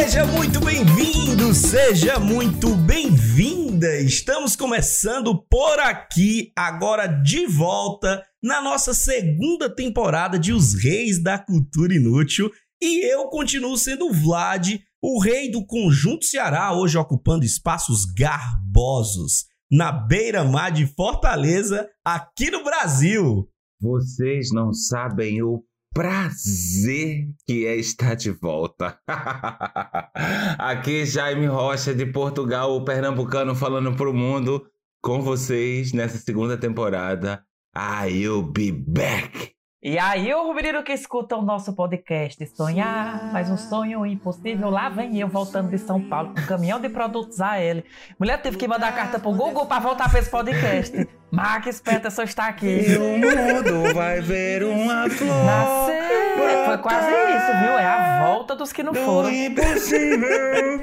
Seja muito bem-vindo, seja muito bem-vinda. Estamos começando por aqui, agora de volta na nossa segunda temporada de Os Reis da Cultura Inútil. E eu continuo sendo o Vlad, o rei do Conjunto Ceará, hoje ocupando espaços garbosos na beira-mar de Fortaleza, aqui no Brasil. Vocês não sabem o prazer que é estar de volta. Aqui Jaime Rocha de Portugal, o pernambucano falando pro mundo com vocês nessa segunda temporada. I'll be back. E aí, o menino que escuta o nosso podcast, sonhar, mas um sonho impossível, lá vem eu voltando de São Paulo com um caminhão de produtos a ele. Mulher teve que mandar carta pro Google pra voltar pra esse podcast. Marques Peterson está aqui. E o mundo vai ver uma flor. Nascer. Foi quase isso, viu? É a volta dos que não foram. impossível.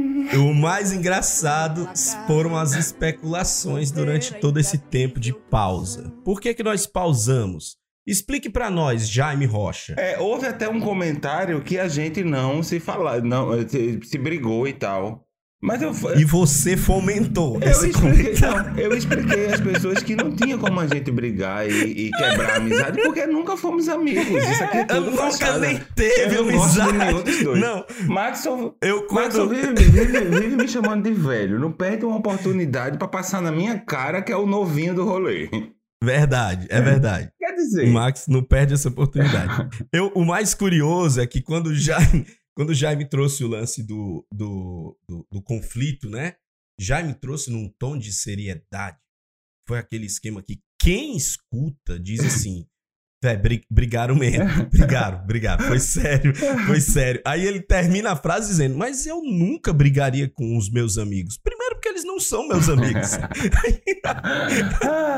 O mais engraçado foram as especulações durante todo esse tempo de pausa. Por que que nós pausamos? Explique pra nós, Jaime Rocha. É, houve até um comentário que a gente não se falar, não se brigou e tal. Mas eu E você fomentou Eu esse expliquei, não, eu expliquei às pessoas que não tinha como a gente brigar e, e quebrar a amizade, porque nunca fomos amigos. Isso aqui é Eu tudo nunca fachada. nem teve eu não amizade. nenhum dos dois. Não, Maxon, eu Maxon quando... vive, vive- vive me chamando de velho. Não perde uma oportunidade pra passar na minha cara que é o novinho do rolê. Verdade, é verdade. Quer dizer, O Max não perde essa oportunidade. Eu, o mais curioso é que quando Jaime, quando o Jaime trouxe o lance do, do, do, do conflito, né? Jaime trouxe num tom de seriedade. Foi aquele esquema que quem escuta diz assim. É, bri- brigaram mesmo. Brigaram, brigaram. Foi sério, foi sério. Aí ele termina a frase dizendo: Mas eu nunca brigaria com os meus amigos. Primeiro, porque eles não são meus amigos.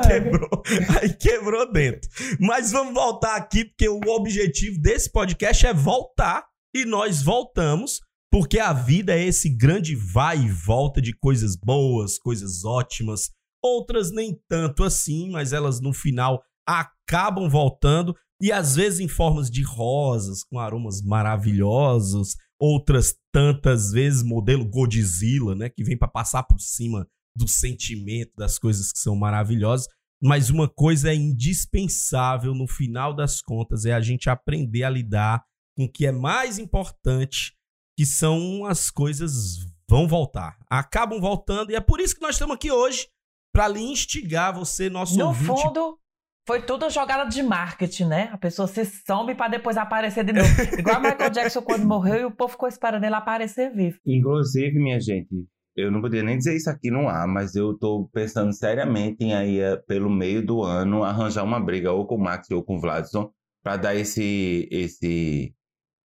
quebrou. Aí quebrou dentro. Mas vamos voltar aqui, porque o objetivo desse podcast é voltar. E nós voltamos, porque a vida é esse grande vai e volta de coisas boas, coisas ótimas. Outras nem tanto assim, mas elas no final acabam voltando. E às vezes em formas de rosas, com aromas maravilhosos. Outras tantas vezes modelo Godzilla, né? Que vem para passar por cima do sentimento, das coisas que são maravilhosas. Mas uma coisa é indispensável no final das contas é a gente aprender a lidar com o que é mais importante, que são as coisas vão voltar, acabam voltando e é por isso que nós estamos aqui hoje para lhe instigar você, nosso No ouvinte. fundo, foi tudo jogada de marketing, né? A pessoa se some pra depois aparecer de novo. Igual Michael Jackson quando morreu e o povo ficou esperando ele aparecer vivo. Inclusive, minha gente, eu não podia nem dizer isso aqui no ar, mas eu tô pensando seriamente em aí, eh, pelo meio do ano, arranjar uma briga ou com o Max ou com o Vladson pra dar esse, esse,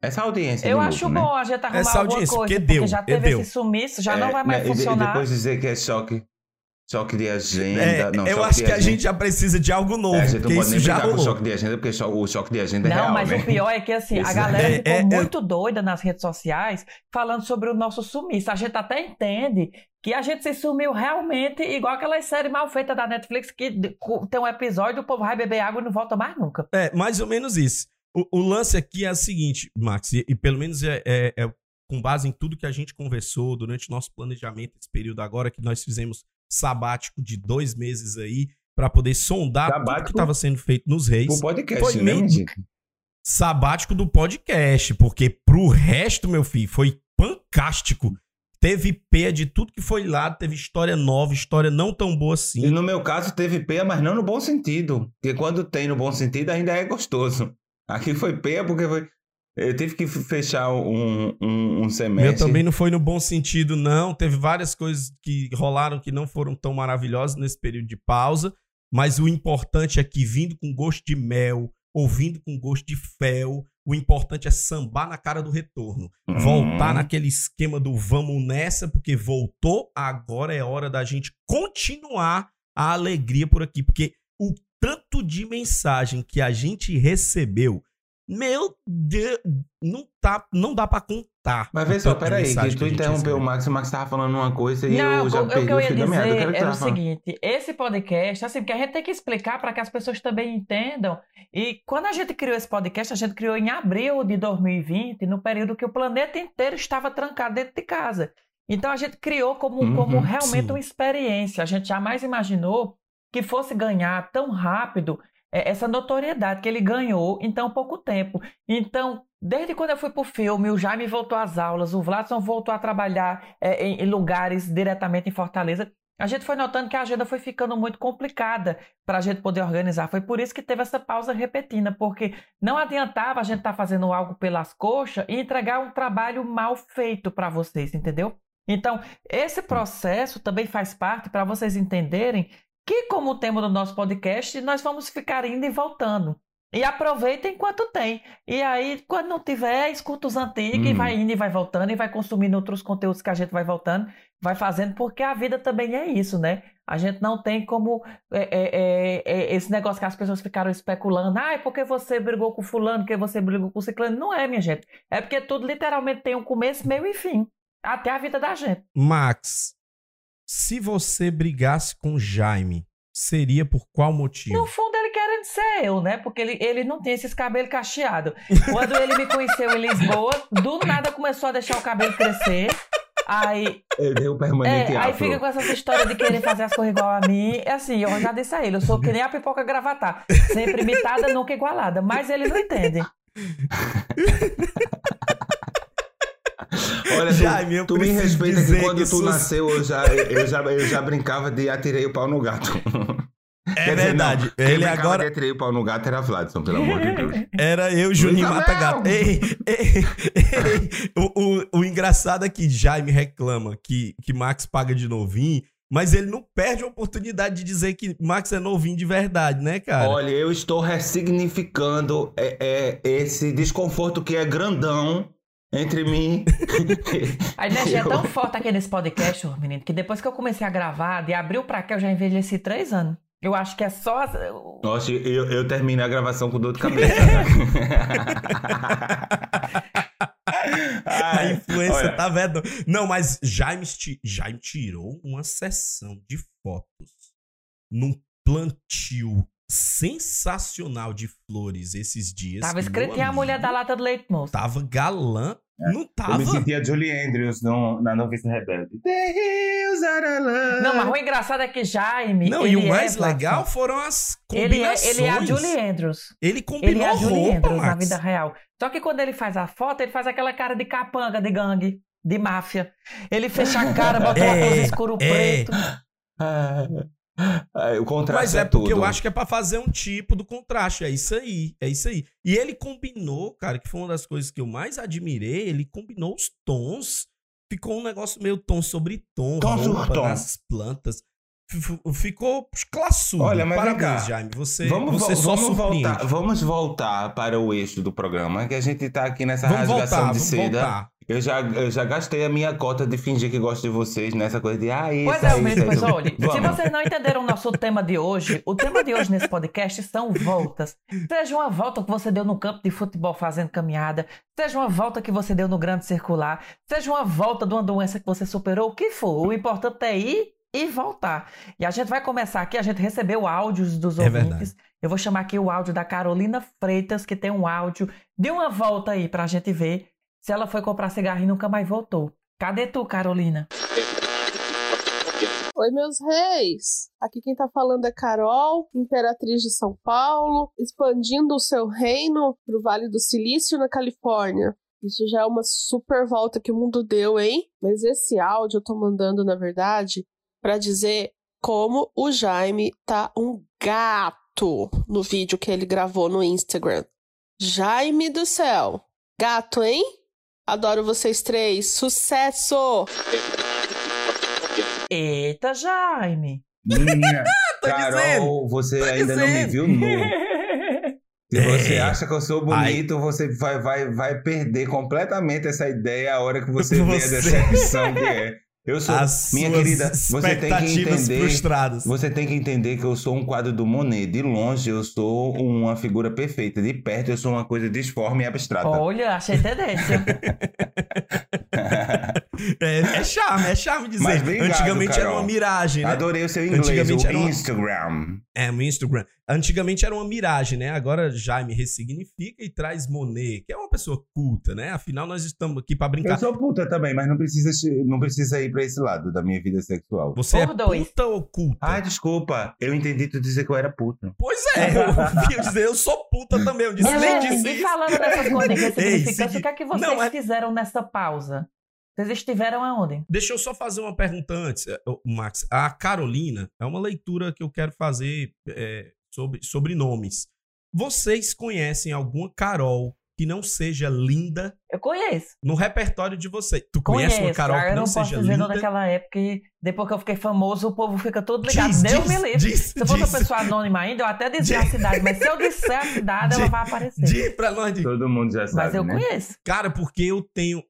essa audiência Eu acho novo, né? bom a gente arrumar Essa alguma audiência, coisa, porque porque, deu, já é, teve deu. esse sumiço, já É, não vai mais né, e funcionar. E depois dizer que é choque, choque de agenda. É, não, eu acho que a agenda. gente já precisa de algo novo, É, a gente não porque pode isso nem já com o rolou. choque de agenda, porque o choque de agenda é Não, real, mas né? o pior é que assim, a galera É, ficou é, é. muito doida nas redes sociais falando sobre o nosso sumiço. A gente até entende que a gente se sumiu realmente, igual aquelas séries mal feitas da Netflix que tem um episódio, o povo vai beber água e não volta mais nunca. É, mais ou menos isso. O, o lance aqui é o seguinte, Max, e, e pelo menos é, é- é com base em tudo que a gente conversou durante o nosso planejamento, esse período agora que nós fizemos sabático de dois meses aí, para poder sondar tudo que Sabático estava sendo feito nos reis. O podcast, Foi né, meio- sabático do podcast, porque pro resto, meu filho, foi pancástico. Teve peia de tudo que foi lá, teve história nova, história não tão boa E assim. no meu caso teve peia, mas não no bom sentido. Porque quando tem no bom sentido ainda é gostoso. Aqui foi peia porque foi. Eu tive que fechar um, um, um Meu semestre. também não foi no bom sentido, não. Teve várias coisas que rolaram que não foram tão maravilhosas nesse período de pausa. Mas o importante é que vindo com gosto de mel, ouvindo com gosto de fel. O importante é sambar na cara do retorno. Uhum. Voltar naquele esquema do vamos nessa, porque voltou, agora é hora da gente continuar a alegria por aqui. Porque tanto de mensagem que a gente recebeu, meu Deus, não, tá, não dá pra contar. Mas o vê só, peraí, que tu gente interrompeu o. Max, o Max tava falando uma coisa e Não, eu já o, o perdi que eu o ia meada. Eu dizer quero que era o seguinte: esse podcast, assim, porque a gente tem que explicar para que as pessoas também entendam. E quando a gente criou esse podcast, a gente criou em abril de 2020, no período que o planeta inteiro estava trancado dentro de casa. Então a gente criou como, Uhum, como realmente sim. uma experiência. A gente jamais imaginou que fosse ganhar tão rápido é, essa notoriedade que ele ganhou em tão pouco tempo. Então, desde quando eu fui pro filme, o Jaime voltou às aulas, o Vladson voltou a trabalhar é, em, lugares diretamente em Fortaleza, a gente foi notando que a agenda foi ficando muito complicada para a gente poder organizar. Foi por isso que teve essa pausa repentina, porque não adiantava a gente estar fazendo algo pelas coxas e entregar um trabalho mal feito para vocês, entendeu? Então, esse processo também faz parte para vocês entenderem que, como o tema do nosso podcast, nós vamos ficar indo e voltando. E aproveita enquanto tem. E aí, quando não tiver, escuta os antigos e Hum. vai indo e vai voltando e vai consumindo outros conteúdos que a gente vai voltando, vai fazendo, porque a vida também é isso, né? A gente não tem como é, é, é, é, esse negócio que as pessoas ficaram especulando. Ah, é porque você brigou com fulano, porque você brigou com ciclano. Não é, minha gente. É porque tudo literalmente tem um começo, meio e fim. Até a vida da gente. Max, se você brigasse com Jaime, seria por qual motivo? No fundo, ele querendo ser eu, né? Porque ele, ele não tem esses cabelos cacheados. Quando ele me conheceu em Lisboa, do nada começou a deixar o cabelo crescer. Aí, Ele deu permanente é, aí fica com essa história de querer fazer as coisas igual a mim. É assim, eu já disse a ele, eu sou que nem a pipoca gravatar. Sempre imitada, nunca igualada. Mas eles não entendem. Olha, Jaime, eu tu, tu me respeita dizer que quando que tu nasceu, eu já, eu, já, eu já brincava de atirei o pau no gato. É Quer dizer, verdade. não, quem ele agora de atirei o pau no gato era Vladson, pelo amor de Deus. era eu, Juninho Mata! Gato. Ei, ei, ei. O, o, o engraçado é que Jaime reclama que, que Max paga de novinho, mas ele não perde a oportunidade de dizer que Max é novinho de verdade, né, cara? Olha, eu estou ressignificando é, é, esse desconforto que é grandão entre mim. A energia é Eu- tão forte aqui nesse podcast, ô, menino, que depois que eu comecei a gravar, de abril pra cá, eu já envelheci três anos. Eu acho que é só. Nossa, eu, eu terminei a gravação com dor de cabeça. A Ai, influência olha, tá vendo? Não, mas Jaime, Jaime tirou uma sessão de fotos num plantio sensacional de flores esses dias. Tava escrito em a mulher da lata do leite moço. Tava galã. Não Eu tava. me sentia Julie Andrews no, na Novice Rebelde. The hills are alive. Não, mas o engraçado é que Jaime. Não, ele e o é, mais Vladson, legal foram as Ele é, combinações. ele é a Julie Andrews. Ele Ele combinou é a Julie roupa, Andrews na Max. vida real. Só que quando ele faz a foto, ele faz aquela cara de capanga, de gangue, de máfia. Ele fecha a cara, bota É, um óculos escuro é. preto. Ah, o contraste Mas é é porque tudo. eu acho que é pra fazer um tipo do contraste. É isso aí. É isso aí. E ele combinou, cara, que foi uma das coisas que eu mais admirei. Ele combinou os tons. Ficou um negócio meio tom sobre tom. Tom sobre tom. nas plantas. Ficou classudo. Olha, mas Parabéns, cá. Jaime. Você, Vamos, você vamos surpreende. voltar, vamos voltar para o eixo do programa, que a gente tá aqui nessa Vamos rasgação voltar, de vamos seda. voltar. Eu já, eu já gastei a minha cota de fingir que gosto de vocês nessa coisa de ah, isso, Pois é, isso, menino, pois isso. olha, se vocês não entenderam o nosso tema de hoje, o tema de hoje nesse podcast são voltas. Seja uma volta que você deu no campo de futebol fazendo caminhada, seja uma volta que você deu no grande circular, seja uma volta de uma doença que você superou, o que for. O importante é ir e voltar. E a gente vai começar aqui, a gente recebeu áudios dos É ouvintes. Eu vou chamar aqui o áudio da Carolina Freitas, que tem um áudio de uma volta aí pra gente ver se ela foi comprar cigarro e nunca mais voltou. Cadê tu, Carolina? Oi, meus reis! Aqui quem tá falando é Carol, imperatriz de São Paulo, expandindo o seu reino pro Vale do Silício, na Califórnia. Isso já é uma super volta que o mundo deu, hein? Mas esse áudio eu tô mandando, na verdade, pra dizer como o Jaime tá um gato no vídeo que ele gravou no Instagram. Jaime do céu! Gato, hein? Adoro vocês três! Sucesso! Eita, Jaime! Minha Carol, dizendo, você tô ainda não me dizendo. viu nu. Se É. você acha que eu sou bonito, você vai, vai, vai perder completamente essa ideia a hora que você, vê a Você- decepção que é. Eu sou. As minha querida, você tem que entender. frustradas. Você tem que entender que eu sou um quadro do Monet. De longe, eu sou uma figura perfeita. De perto, eu sou uma coisa disforme e abstrata. Olha, achei tendência. É, é charme, é charme dizer. Mas obrigado, Antigamente era Carol. uma miragem, né? Adorei o seu inglês, Antigamente o era uma- Instagram. É, no Instagram. Antigamente era uma miragem, né? Agora Jaime ressignifica e traz Monet, que é uma pessoa culta, né? Afinal, nós estamos aqui pra Eu brincar. sou puta também, mas não precisa, não precisa ir pra esse lado da minha vida sexual. Você Por é dois. puta ou culta? Ai, desculpa. Eu entendi tu dizer que eu era puta. Pois é, eu ouvi eu dizer, eu sou puta também. Eu disse, nem Gente, disse e isso. falando dessas coisas de Ei, ressignificância, o que é que vocês Não, é- fizeram nessa pausa? Vocês estiveram aonde? Deixa eu só fazer uma pergunta antes, eh, Max. A Carolina é uma leitura que eu quero fazer é, sobre, sobre nomes. Vocês conhecem alguma Carol que não seja linda Eu conheço. no repertório de vocês? Tu conhece Conheço. uma Carol que eu não, não posso seja dizer linda? naquela época e depois que eu fiquei famoso, o povo fica todo ligado. Diz, Deus diz, me livre. diz, Se eu fosse uma pessoa anônima ainda, eu até dizia a Diz. cidade, mas se eu disser a cidade, ela vai aparecer. Diz pra nós. diz. Todo mundo já sabe, Mas eu né? conheço. Cara, porque eu tenho.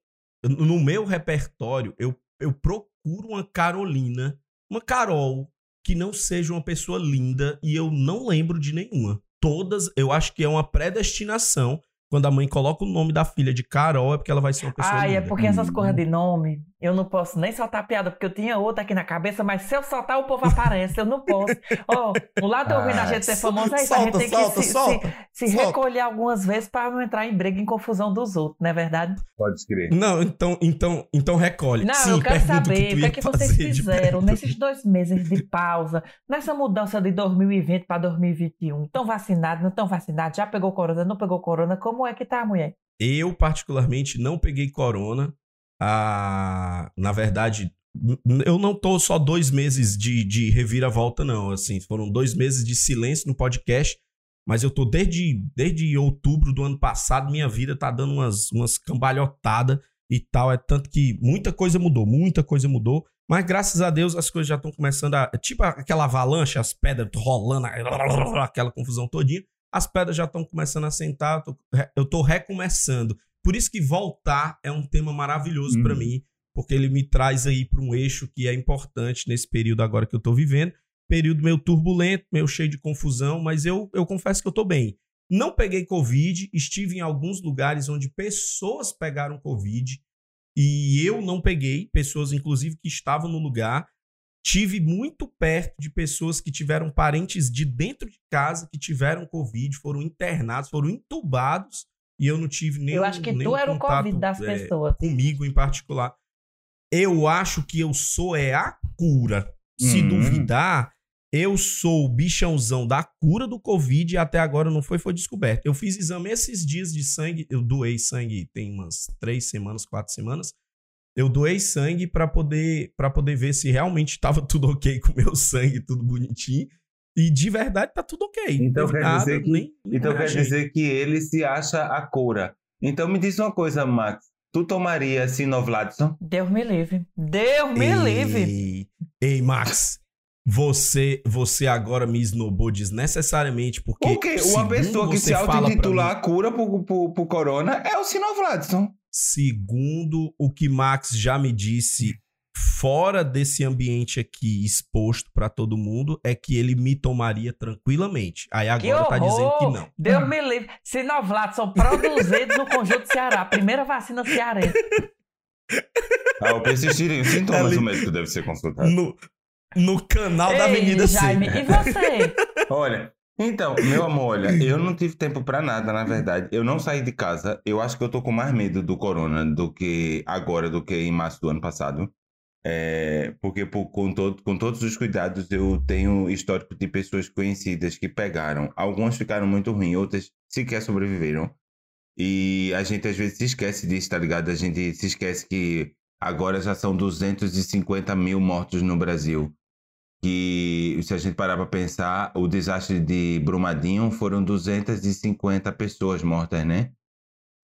No meu repertório, eu, eu procuro uma Carolina, uma Carol, que não seja uma pessoa linda e eu não lembro de nenhuma. Todas, eu acho que é uma predestinação. Quando a mãe coloca o nome da filha de Carol, é porque ela vai ser uma pessoa Ai, linda. é porque essas coisas de nome, eu não posso nem soltar piada, porque eu tinha outra aqui na cabeça, mas se eu soltar, o povo aparece, eu não posso. Ó, o lado ruim da Ah, gente ser famoso é isso, a gente solta, tem solta, que se, solta, se, se solta. recolher algumas vezes pra não entrar em briga, em confusão dos outros, não é verdade? Pode escrever. Não, então, então, então recolhe. Não, Sim, eu quero saber o que é que vocês fizeram nesses dois meses de pausa, nessa mudança de 2020 para 2021. Estão vacinados, não estão vacinados? Já pegou corona, não pegou corona? Como é que tá, mulher? Eu, particularmente, não peguei corona. Ah, na verdade, eu não tô só dois meses de, de reviravolta, não. Assim, foram dois meses de silêncio no podcast. Mas eu tô desde, desde outubro do ano passado, minha vida tá dando umas, umas cambalhotadas e tal. É tanto que muita coisa mudou, muita coisa mudou. Mas graças a Deus as coisas já estão começando a. Tipo aquela avalanche, as pedras rolando, aquela confusão todinha. As pedras já estão começando a sentar, eu tô, eu tô recomeçando. Por isso que voltar é um tema maravilhoso Uhum. mim, porque ele me traz aí para um eixo que é importante nesse período agora que eu tô vivendo. Período meio turbulento, meio cheio de confusão, mas eu, eu confesso que eu tô bem. Não peguei Covid, estive em alguns lugares onde pessoas pegaram Covid e eu não peguei, pessoas inclusive que estavam no lugar. Tive muito perto de pessoas que tiveram parentes de dentro de casa que tiveram Covid, foram internados, foram entubados e eu não tive nenhum eu acho que tu era o Covid das é, pessoas. comigo em particular. Eu acho que eu sou é a cura. Se Hum. duvidar, eu sou o bichãozão da cura do Covid e até agora não foi, foi descoberto. Eu fiz exame esses dias de sangue, eu doei sangue tem umas três semanas, quatro semanas. Eu doei sangue pra poder para poder ver se realmente estava tudo ok com o meu sangue, tudo bonitinho. E de verdade tá tudo ok. Então teve quer dizer que- nem- nem Então quer dizer que ele se acha a cura. Então me diz uma coisa, Max. Tu tomaria Sinovladson? Deus me livre. Deus me livre. Ei, ei, Max. Você, você agora me esnobou desnecessariamente, porque. Porque uma pessoa que se mim- a cura pro, pro, pro corona é o Sinovladson. Segundo o que Max já me disse, fora desse ambiente aqui exposto pra todo mundo, é que ele me tomaria tranquilamente. Aí Que agora tá dizendo que não. Deus me livre. Sinovlato são produzidos no conjunto Ceará. Primeira vacina cearense. Ao persistirem os sintomas, Ali- o médico deve ser consultado. No, no canal da Ei, Avenida Jaime, C. e você? Olha, então, meu amor, olha, eu não tive tempo pra nada, na verdade. Eu não saí de casa. Eu acho que eu tô com mais medo do corona do que agora, do que em março do ano passado. É, porque por- com, todo, com todos os cuidados eu tenho histórico de pessoas conhecidas que pegaram. Algumas ficaram muito ruins, outras sequer sobreviveram. E a gente às vezes se esquece disso, tá ligado? A gente se esquece que agora já são 250 mil mortos no Brasil que se a gente parar para pensar, o desastre de Brumadinho foram 250 pessoas mortas, né?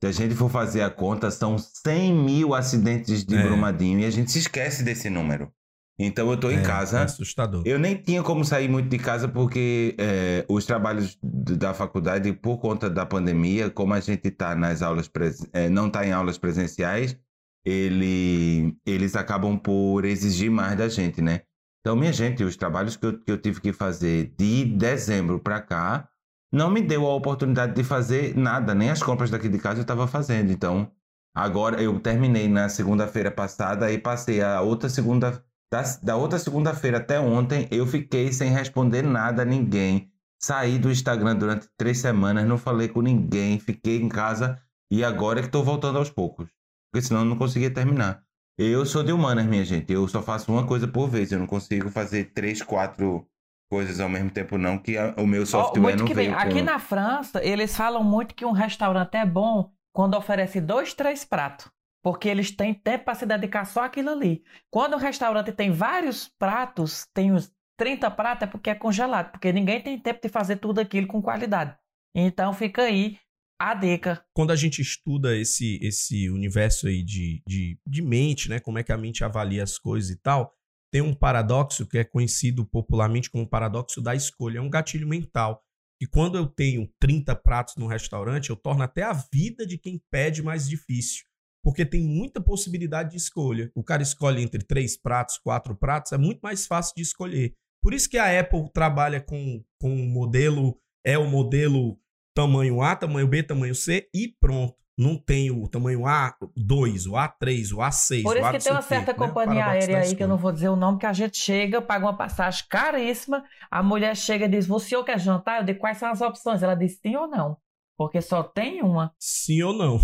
Se a gente for fazer a conta, são 100 mil acidentes de É. Brumadinho e a gente se esquece desse número. Então eu tô É, em é casa. assustador. Eu nem tinha como sair muito de casa porque é, os trabalhos da faculdade, por conta da pandemia, como a gente tá nas aulas pres- é, não está em aulas presenciais, ele, eles acabam por exigir mais da gente, né? Então, minha gente, os trabalhos que eu, que eu tive que fazer de dezembro para cá não me deu a oportunidade de fazer nada, nem as compras daqui de casa eu estava fazendo. Então, agora eu terminei na segunda-feira passada e passei a outra segunda da, da outra segunda-feira até ontem, eu fiquei sem responder nada a ninguém. Saí do Instagram durante três semanas, não falei com ninguém, fiquei em casa e agora é que estou voltando aos poucos. Porque senão eu não conseguia terminar. Eu sou de humanas, minha gente. Eu só faço uma coisa por vez. Eu não consigo fazer três, quatro coisas ao mesmo tempo, não, que a- o meu software muito não que bem. veio. Aqui com- na França, eles falam muito que um restaurante é bom quando oferece dois, três pratos. Porque eles têm tempo para se dedicar só àquilo ali. Quando um restaurante tem vários pratos, tem uns 30 pratos, é porque é congelado. Porque ninguém tem tempo de fazer tudo aquilo com qualidade. Então fica aí a dica. quando a gente estuda esse, esse universo aí de, de, de mente, né? Como é que a mente avalia as coisas e tal, tem um paradoxo que é conhecido popularmente como paradoxo da escolha. É um gatilho mental. E quando eu tenho 30 pratos no restaurante, eu torno até a vida de quem pede mais difícil. Porque tem muita possibilidade de escolha. O cara escolhe entre três pratos, quatro pratos, é muito mais fácil de escolher. Por isso que a Apple trabalha com, com um modelo, é o modelo tamanho A, tamanho B, tamanho C e pronto. Não tem o tamanho A2, o A3, o A6. Por o isso A que não tem uma o certa né? O companhia aérea aí, que eu não vou dizer o nome, que a gente chega, paga uma passagem caríssima, a mulher chega e diz, você senhor quer jantar? Eu digo, quais são as opções? Ela diz sim ou não. Porque só tem uma. Sim ou não?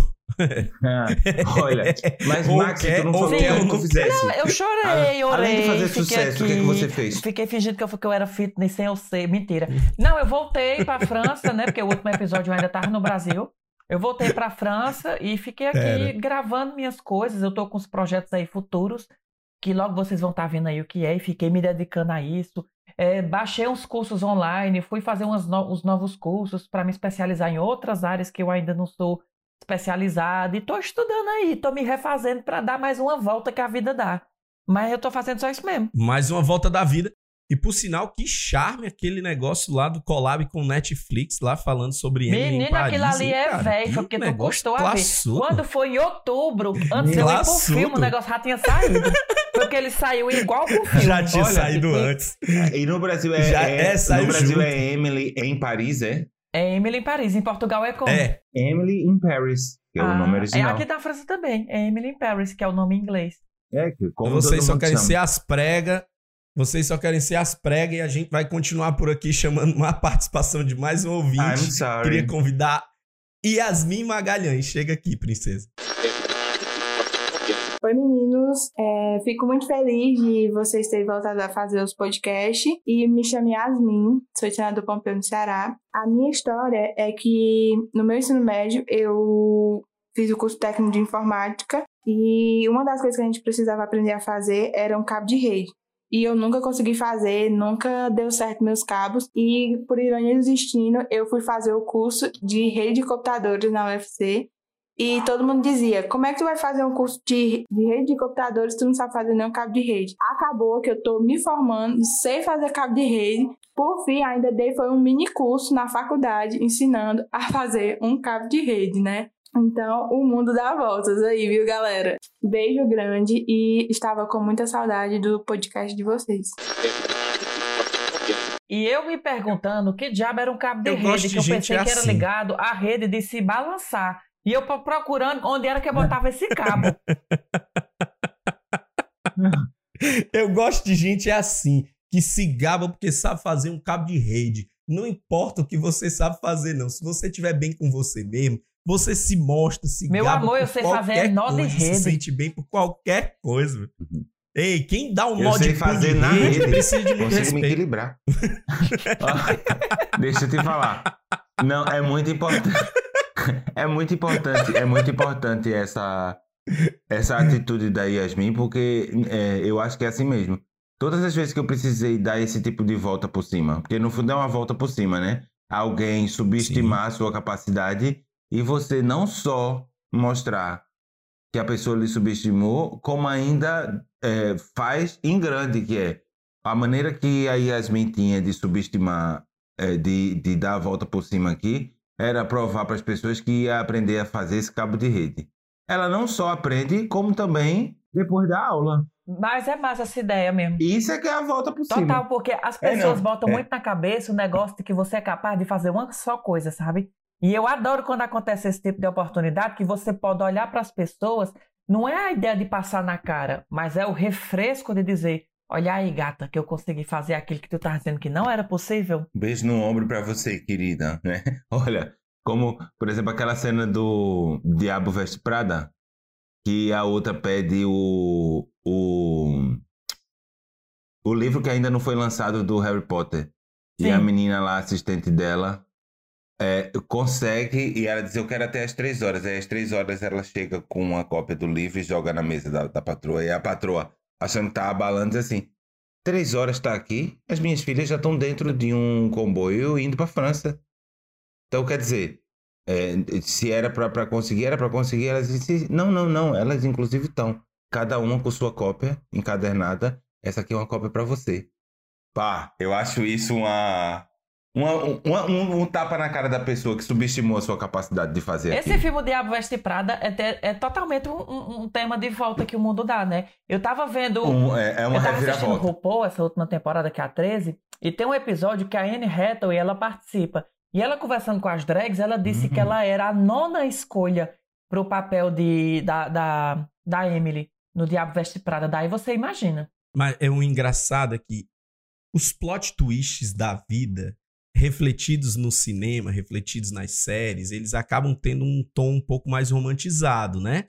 Ah, olha, mas Ou Max, quer, tu não ou falou o que tu não fizesse. Eu chorei, A- orei, além de fazer sucesso, o que aqui, que você fez? Fiquei fingindo que eu, que eu era fitness sem eu ser. Mentira. Não, eu voltei pra França, né? Porque o último episódio eu ainda tava no Brasil. Eu voltei pra França e fiquei aqui Pera. gravando minhas coisas. Eu tô com os projetos aí futuros, que logo vocês vão estar vendo aí o que é, e fiquei me dedicando a isso. É, baixei uns cursos online, fui fazer umas no- os novos cursos para me especializar em outras áreas que eu ainda não sou especializada. E tô estudando aí, tô me refazendo para dar mais uma volta que a vida dá. Mas eu tô fazendo só isso mesmo. Mais uma volta da vida. E por sinal, que charme aquele negócio lá do collab com Netflix, lá falando sobre Emily em Menino, Paris, aquilo ali é cara? velho, Que foi porque tu negócio custou a ver. Quando foi em outubro, antes de eu ir pro filme, o negócio já tinha saído. Porque ele saiu igual pro filme. Já tinha Olha, saído e- antes. E no Brasil é, Já é- é, saiu no Brasil junto. é Emily em Paris, é? É Emily em Paris, em Portugal é como? É, Emily in Paris, que é o Ah, nome É original. aqui da França também, é Emily in Paris, que é o nome em inglês. É, que como vocês todo só mundo querem chama. ser as pregas. Vocês só querem ser as pregas e a gente vai continuar por aqui chamando uma participação de mais um I'm ouvinte. sorry. Queria convidar Yasmin Magalhães. Chega aqui, princesa. Oi, meninos. É, fico muito feliz de vocês terem voltado a fazer os podcasts. E me chamo Yasmin, sou de Senador Pompeu, no Ceará. A minha história é que no meu ensino médio eu fiz o curso técnico de informática e uma das coisas que a gente precisava aprender a fazer era um cabo de rede. E eu nunca consegui fazer, nunca deu certo meus cabos. E, por ironia do destino, eu fui fazer o curso de rede de computadores na UFC. E todo mundo dizia, como é que tu vai fazer um curso de, de rede de computadores se tu não sabe fazer nenhum cabo de rede? Acabou que eu tô me formando, sei fazer cabo de rede. Por fim, ainda dei foi um mini curso na faculdade ensinando a fazer um cabo de rede, né? Então, o mundo dá voltas aí, viu, galera? Beijo grande e estava com muita saudade do podcast de vocês. E eu me perguntando que diabo era um cabo de Eu rede, de que eu pensei que era assim. ligado à rede de se balançar. E eu pro- procurando onde era que eu botava esse cabo. Eu gosto de gente assim, que se gaba porque sabe fazer um cabo de rede. Não importa o que você sabe fazer, não. Se você estiver bem com você mesmo, você se mostra, se Meu gaba amor, eu sei fazer qualquer nó de coisa, rede. Se sente bem por qualquer coisa. meu. Ei, quem dá um Eu nó sei de fazer fazer na rede, rede. precisa de muito Consigo me equilibrar. Deixa eu te falar. Não, é muito importante. É muito importante, é muito importante essa, essa atitude da Yasmin, porque é, eu acho que é assim mesmo. Todas as vezes que eu precisei dar esse tipo de volta por cima, porque no fundo é uma volta por cima, né? Alguém subestimar a sua capacidade e você não só mostrar que a pessoa lhe subestimou, como ainda é, faz em grande, que é a maneira que a Yasmin tinha de subestimar, é, de, de dar a volta por cima aqui, era provar para as pessoas que ia aprender a fazer esse cabo de rede. Ela não só aprende, como também depois da aula. Mas é massa essa ideia mesmo. Isso é que é a volta por cima. Total, porque as É, pessoas não. botam É. muito na cabeça o negócio de que você é capaz de fazer uma só coisa, sabe? E eu adoro quando acontece esse tipo de oportunidade, que você pode olhar para as pessoas, não é a ideia de passar na cara, mas é o refresco de dizer: olha aí, gata, que eu consegui fazer aquilo que tu tá dizendo que não era possível. Beijo no ombro pra você, querida. né? Olha, como, por exemplo, aquela cena do Diabo Veste Prada, que a outra pede o, o, o livro que ainda não foi lançado do Harry Potter. E Sim. a menina lá, assistente dela, é, consegue, e ela diz, eu quero até as três horas. Aí às três horas ela chega com uma cópia do livro e joga na mesa da, da patroa. E a patroa, achando que tá abalando, diz assim, Três horas está aqui, as minhas filhas já estão dentro de um comboio indo para França. Então, quer dizer, é, se era para conseguir, era para conseguir. Elas disseram, não, não, não. Elas, inclusive, estão. Cada uma com sua cópia encadernada. Essa aqui é uma cópia para você. Pá, eu acho isso uma, uma, uma- um, um tapa na cara da pessoa que subestimou a sua capacidade de fazer Esse aquilo. filme O Diabo Veste Prada é, te- é totalmente um, um- tema de volta que o mundo dá, né? Eu tava vendo. Um- é, é uma eu tava assistindo. RuPaul, essa última temporada, que é a 13, e tem um episódio que a Anne Hathaway, ela participa. E ela conversando com as drags, ela disse Uhum. que ela era a nona escolha pro papel de, da, da, da Emily no Diabo Veste Prada. Daí você imagina. Mas é um engraçado é que os plot twists da vida, refletidos no cinema, refletidos nas séries, eles acabam tendo um tom um pouco mais romantizado, né?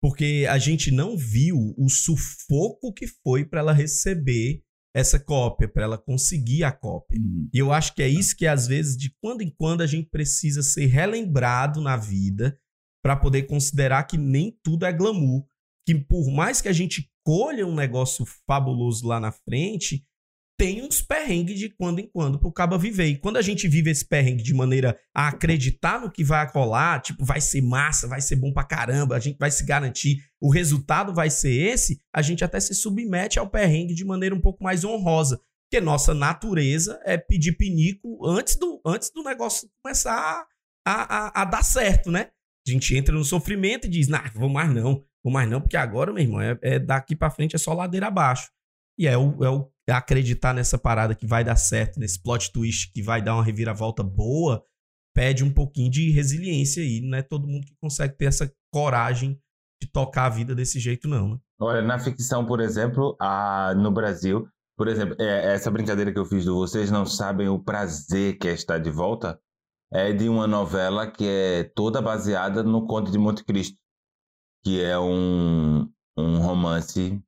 Porque a gente não viu o sufoco que foi para ela receber essa cópia, para ela conseguir a cópia. Uhum. E eu acho que é isso que às vezes, de quando em quando, a gente precisa ser relembrado na vida para poder considerar que nem tudo é glamour. Que por mais que a gente colha um negócio fabuloso lá na frente, tem uns perrengues de quando em quando pro caba viver. E quando a gente vive esse perrengue de maneira a acreditar no que vai rolar, tipo, vai ser massa, vai ser bom pra caramba, a gente vai se garantir, o resultado vai ser esse, a gente até se submete ao perrengue de maneira um pouco mais honrosa. Porque nossa natureza é pedir pinico antes do, antes do negócio começar a, a, a dar certo, né? A gente entra no sofrimento e diz, nah, vou mais não, vou mais não, porque agora, meu irmão, é, é daqui pra frente é só ladeira abaixo. E é o, é o acreditar nessa parada que vai dar certo, nesse plot twist que vai dar uma reviravolta boa, pede um pouquinho de resiliência aí. Não é todo mundo que consegue ter essa coragem de tocar a vida desse jeito, não, né? Olha, na ficção, por exemplo, a, no Brasil, por exemplo, é, essa brincadeira que eu fiz do Vocês Não Sabem o Prazer que é estar de volta, é de uma novela que é toda baseada no Conde de Monte Cristo, que é um, um romance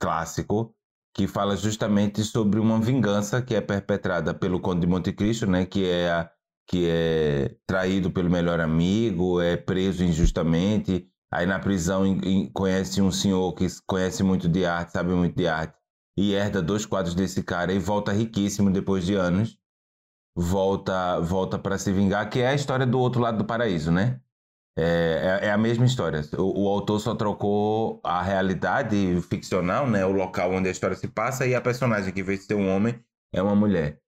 clássico que fala justamente sobre uma vingança que é perpetrada pelo Conde de Monte Cristo, né, que é a- que é traído pelo melhor amigo, é preso injustamente, aí na prisão conhece um senhor que conhece muito de arte, sabe muito de arte, e herda dois quadros desse cara e volta riquíssimo depois de anos, volta volta para se vingar, que é a história do outro lado do paraíso, né? É, é, é a mesma história. O, o autor só trocou a realidade ficcional, né? O local onde a história se passa e a personagem que, em ser um homem, é uma mulher.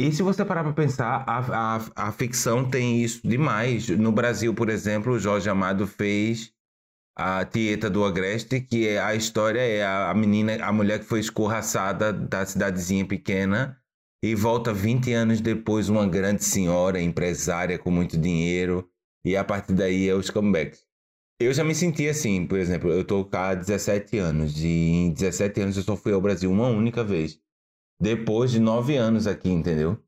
E se você parar para pensar, a, a, a ficção tem isso demais. No Brasil, por exemplo, o Jorge Amado fez a Tieta do Agreste, que é a história é a, a menina, a mulher que foi escorraçada da cidadezinha pequena e volta 20 anos depois uma grande senhora, empresária com muito dinheiro, e a partir daí é os comebacks. Eu já me senti assim, por exemplo, eu tô cá há 17 anos e em 17 anos eu só fui ao Brasil uma única vez. Depois de nove anos aqui, entendeu?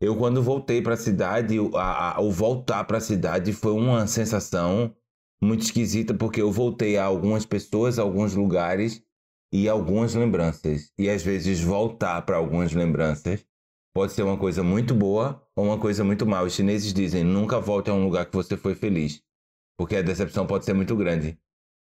Eu quando voltei para a cidade, o voltar para a cidade foi uma sensação muito esquisita porque eu voltei a algumas pessoas, a alguns lugares e algumas lembranças. E às vezes voltar para algumas lembranças pode ser uma coisa muito boa ou uma coisa muito mal. Os chineses dizem: nunca volte a um lugar que você foi feliz, porque a decepção pode ser muito grande.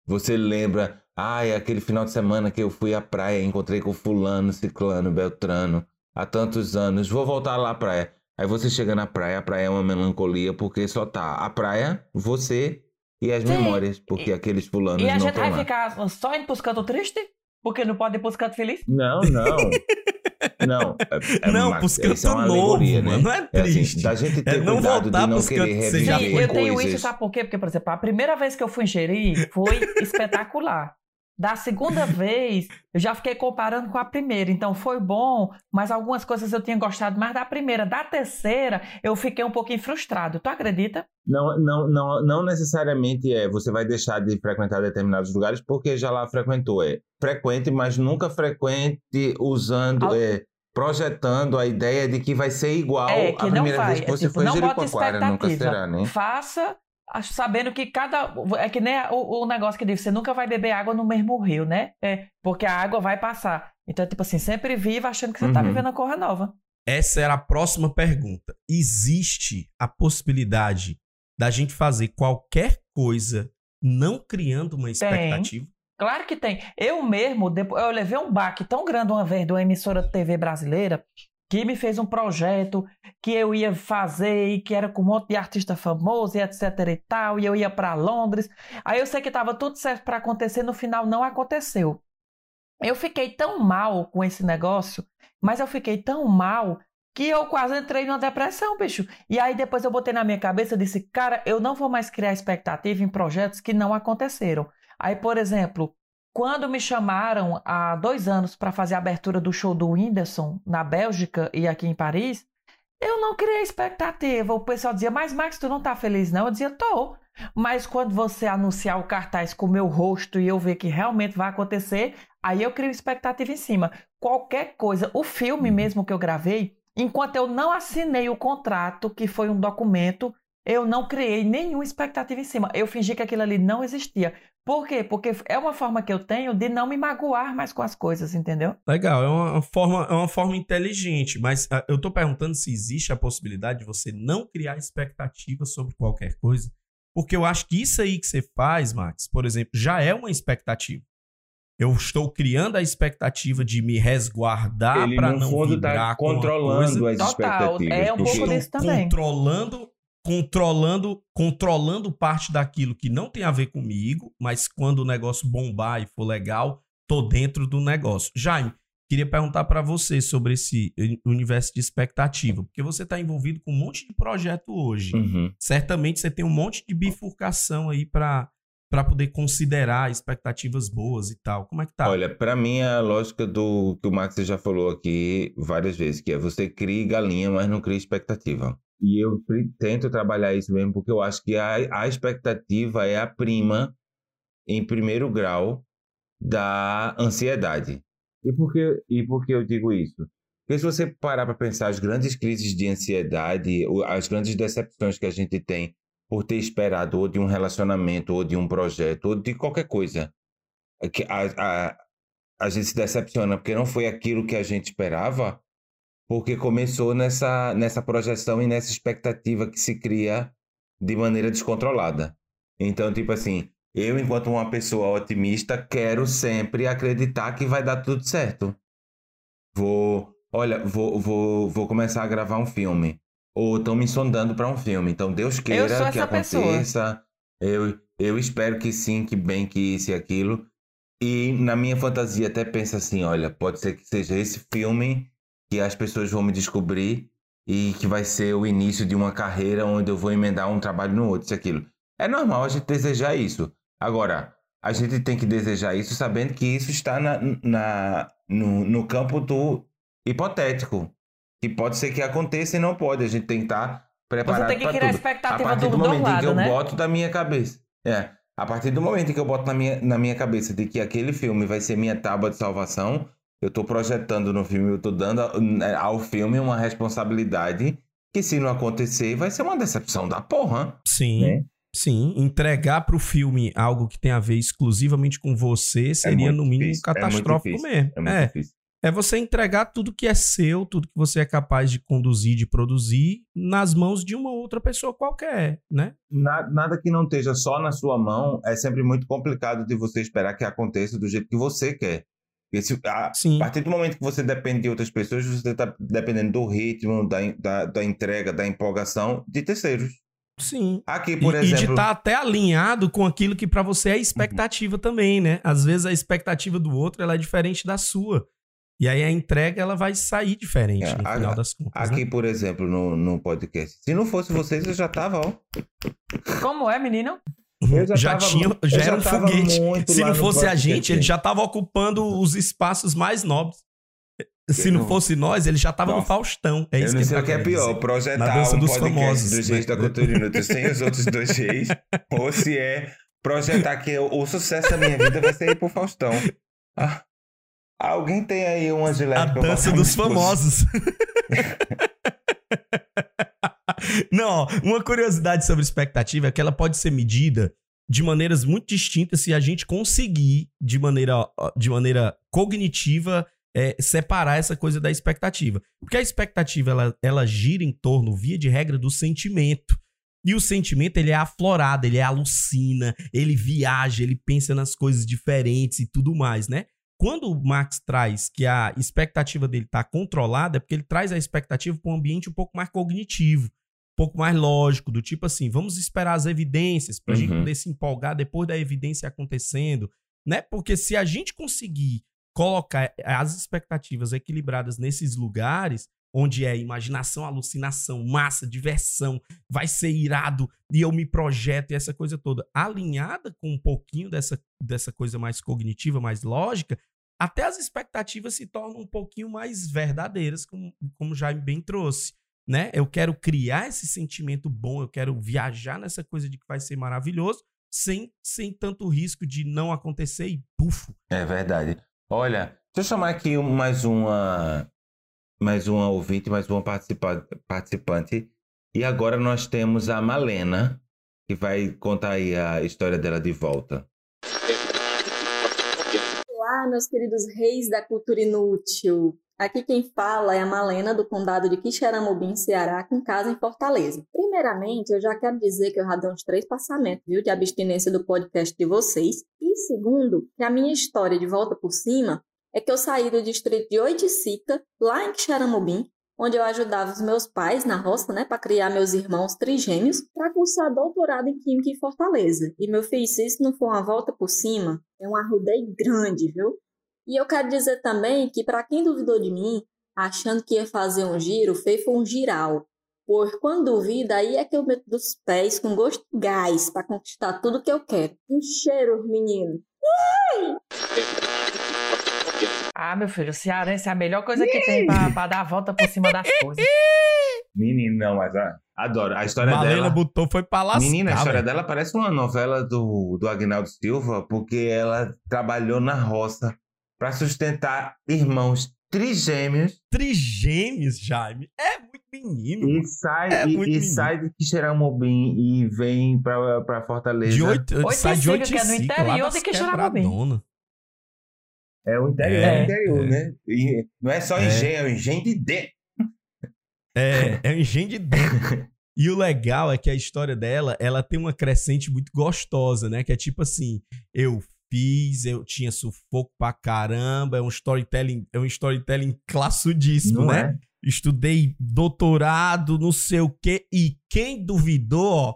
Você lembra, ai, aquele final de semana que eu fui à praia, encontrei com fulano, ciclano, beltrano, há tantos anos, vou voltar lá à praia. Aí você chega na praia, a praia é uma melancolia porque só tá a praia, você e as Sim, memórias, porque e- aqueles fulanos E a não gente estão vai lá. ficar só cantos tristes? Porque não pode ir pros cantos felizes? Não, não. não, é, é, Não, pros isso é uma cantos novo, alegoria, né? mano, não é É assim, triste. da gente É ter não cuidado voltar de não querer já reviver Sim, eu tenho coisas. isso, sabe por quê? Porque, por exemplo, a primeira vez que eu fui engerir foi espetacular. Da segunda vez, eu já fiquei comparando com a primeira. Então, foi bom, mas algumas coisas eu tinha gostado mais da primeira. Da terceira, eu fiquei um pouquinho frustrado. Tu acredita? Não, não, não, não necessariamente é você vai deixar de frequentar determinados lugares porque já lá frequentou. É frequente, mas nunca frequente usando, Al- é, projetando a ideia de que vai ser igual É, a que não primeira vai. vez que É você tipo, foi bota Jericoacoara. Nunca será, né? Faça acho- sabendo que cada. É que nem o, o negócio que diz: você nunca vai beber água no mesmo rio, né? É, porque a água vai passar. Então, tipo assim, sempre viva achando que você tá Uhum. vivendo a corra nova. Essa era a próxima pergunta. Existe a possibilidade da gente fazer qualquer coisa não criando uma expectativa? Claro que tem. Eu mesmo, depois, eu levei um baque tão grande uma vez de uma emissora de TV brasileira que me fez um projeto que eu ia fazer e que era com um monte de artista famoso e etc e tal, e eu ia para Londres. Aí eu sei que estava tudo certo para acontecer, no final não aconteceu. Eu fiquei tão mal com esse negócio, mas eu fiquei tão mal que eu quase entrei numa depressão, bicho. E aí depois eu botei na minha cabeça disse, cara, eu não vou mais criar expectativa em projetos que não aconteceram. Aí, por exemplo, quando me chamaram há dois anos para fazer a abertura do show do Whindersson na Bélgica e aqui em Paris, eu não criei expectativa. O pessoal dizia, mas Max, tu não tá feliz não? Eu dizia, tô. Mas quando você anunciar o cartaz com o meu rosto e eu ver que realmente vai acontecer, aí eu crio expectativa em cima. Qualquer coisa, o filme mesmo que eu gravei, enquanto eu não assinei o contrato, que foi um documento, eu não criei nenhuma expectativa em cima. Eu fingi que aquilo ali não existia. Por quê? Porque é uma forma que eu tenho de não me magoar mais com as coisas, entendeu? Legal, é uma forma, é uma forma inteligente, mas ah, eu tô perguntando se existe a possibilidade de você não criar expectativa sobre qualquer coisa, porque eu acho que isso aí que você faz, Max, por exemplo, já é uma expectativa. Eu estou criando a expectativa de me resguardar Ele, para não fundo, vibrar tá com uma controlando coisa. as Total, expectativas. é um pouco Estou desse também. controlando, controlando, controlando parte daquilo que não tem a ver comigo, mas quando o negócio bombar e for legal, tô dentro do negócio. Jaime, queria perguntar para você sobre esse universo de expectativa, porque você está envolvido com um monte de projeto hoje. Uhum. Certamente você tem um monte de bifurcação aí para para poder considerar expectativas boas e tal. Como é que tá? Olha, para mim é a lógica do que o Max já falou aqui várias vezes, que é você cria galinha, mas não cria expectativa. E eu tento trabalhar isso mesmo, porque eu acho que a, a expectativa é a prima, em primeiro grau, da ansiedade. E por que, e por que eu digo isso? Porque se você parar para pensar as grandes crises de ansiedade, as grandes decepções que a gente tem por ter esperado ou de um relacionamento, ou de um projeto, ou de qualquer coisa, é que a, a, a gente se decepciona porque não foi aquilo que a gente esperava, porque começou nessa, nessa projeção e nessa expectativa que se cria de maneira descontrolada. Então, tipo assim, eu, enquanto uma pessoa otimista, quero sempre acreditar que vai dar tudo certo. Vou, olha, vou, vou, vou começar a gravar um filme. Ou estão me sondando para um filme. Então, Deus queira que pessoa. aconteça. Eu, eu espero que sim, que bem, que isso e aquilo. E na minha fantasia até pensa assim, olha, pode ser que seja esse filme que as pessoas vão me descobrir e que vai ser o início de uma carreira onde eu vou emendar um trabalho no outro, isso e aquilo. É normal a gente desejar isso. Agora, a gente tem que desejar isso sabendo que isso está na, na, no, no campo do hipotético. Que pode ser que aconteça e não pode. A gente tem que estar preparado Você tem que criar a tudo. expectativa a partir do, do, momento em que lado, eu né? boto da minha cabeça. É. A partir do momento em que eu boto na minha, na minha cabeça de que aquele filme vai ser minha tábua de salvação, eu tô projetando no filme, eu tô dando né, ao filme uma responsabilidade que se não acontecer vai ser uma decepção da porra. Sim. né? Sim, entregar pro filme algo que tem a ver exclusivamente com você seria, muito no mínimo, difícil, é catastrófico difícil, mesmo. É muito É, difícil. é você entregar tudo que é seu, tudo que você é capaz de conduzir, de produzir, nas mãos de uma outra pessoa qualquer, né? Na- Nada que não esteja só na sua mão é sempre muito complicado de você esperar que aconteça do jeito que você quer. Porque se- a, Sim. a partir do momento que você depende de outras pessoas, você está dependendo do ritmo, da, da, da entrega, da empolgação de terceiros. Sim. Aqui, por e, exemplo. e de estar até alinhado com aquilo que pra você é expectativa também, né? Às vezes a expectativa do outro ela é diferente da sua. E aí a entrega ela vai sair diferente É, no a- final das contas. Aqui, né? por exemplo, no, no podcast. Se não fosse vocês, eu já tava, ó. Como é, menino? Eu já já, tava- tinha, eu já já era um foguete. Se não fosse a gente, ele já estava ocupando os espaços mais nobres. Se não não- fosse nós, ele já estava no. Faustão. É eu isso não que sei ele o que é pior, projetar Na dança um dos famosos, dos reis né? da cultura inútil sem os outros dois reis, ou se é projetar que o, o sucesso da minha vida vai ser ir pro Faustão. Ah, alguém tem aí uma A gilete pra dança dos famosos. Não, uma curiosidade sobre expectativa é que ela pode ser medida de maneiras muito distintas se a gente conseguir, de maneira, de maneira cognitiva, é, separar essa coisa da expectativa. Porque a expectativa, ela, ela gira em torno, via de regra, do sentimento. E o sentimento, ele é aflorado, ele é alucina, ele viaja, ele pensa nas coisas diferentes e tudo mais, né? Quando o Max traz que a expectativa dele está controlada, é porque ele traz a expectativa para um ambiente um pouco mais cognitivo, pouco mais lógico, do tipo assim, vamos esperar as evidências para a gente Uhum. poder se empolgar depois da evidência acontecendo, né? Porque se a gente conseguir colocar as expectativas equilibradas nesses lugares, onde é imaginação, alucinação, massa, diversão, vai ser irado e eu me projeto e essa coisa toda, alinhada com um pouquinho dessa, dessa coisa mais cognitiva, mais lógica, até as expectativas se tornam um pouquinho mais verdadeiras, como, como o Jaime bem trouxe. Né? Eu quero criar esse sentimento bom, eu quero viajar nessa coisa de que vai ser maravilhoso, sem, sem tanto risco de não acontecer e pufo. É verdade. Olha, deixa eu chamar aqui um- mais uma mais uma ouvinte, mais uma participa- participante. E agora nós temos a Malena, que vai contar aí a história dela de volta. Olá, meus queridos reis da cultura inútil. Aqui quem fala é a Malena, do condado de Quixeramobim, Ceará, com casa em Fortaleza. Primeiramente, eu já quero dizer que eu já dei uns três passamentos, viu, de abstinência do podcast de vocês. E segundo, que a minha história de volta por cima é que eu saí do distrito de Oiticica, lá em Quixeramobim, onde eu ajudava os meus pais na roça, né, para criar meus irmãos trigêmeos, para cursar doutorado em Química em Fortaleza. E meu filho, se isso não for uma volta por cima, é um arrudeio grande, viu? E eu quero dizer também que, para quem duvidou de mim, achando que ia fazer um giro, fez foi um giral. Por quando duvida, aí é que eu meto dos pés com gosto de gás para conquistar tudo que eu quero. Um cheiro, menino. Ah, meu filho, o cearense é a melhor coisa que tem pra, pra dar a volta por cima das coisas. Menino, não, mas ah, adoro. A história Malena dela. botou foi pra lascar. Menina, a história velho. dela parece uma novela do, do Agnaldo Silva, porque ela trabalhou na roça para sustentar irmãos trigêmeos Trigêmeos, Jaime. É muito menino. e sai, É e, muito e menino. sai de Quixeramobim e vem pra, pra Fortaleza. De oito, Oito sai de e oito cinco, que é no e interior de Quixeramobim. É o interior, É, é, o interior, é. né? E não é só É. engenho, é o engenho de D. É, é um engenho de dentro. E o legal é que a história dela, ela tem uma crescente muito gostosa, né? Que é tipo assim, eu fiz, eu tinha sufoco pra caramba, é um storytelling, é um storytelling classudíssimo, Não né? é? Estudei doutorado, não sei o quê, e quem duvidou, ó!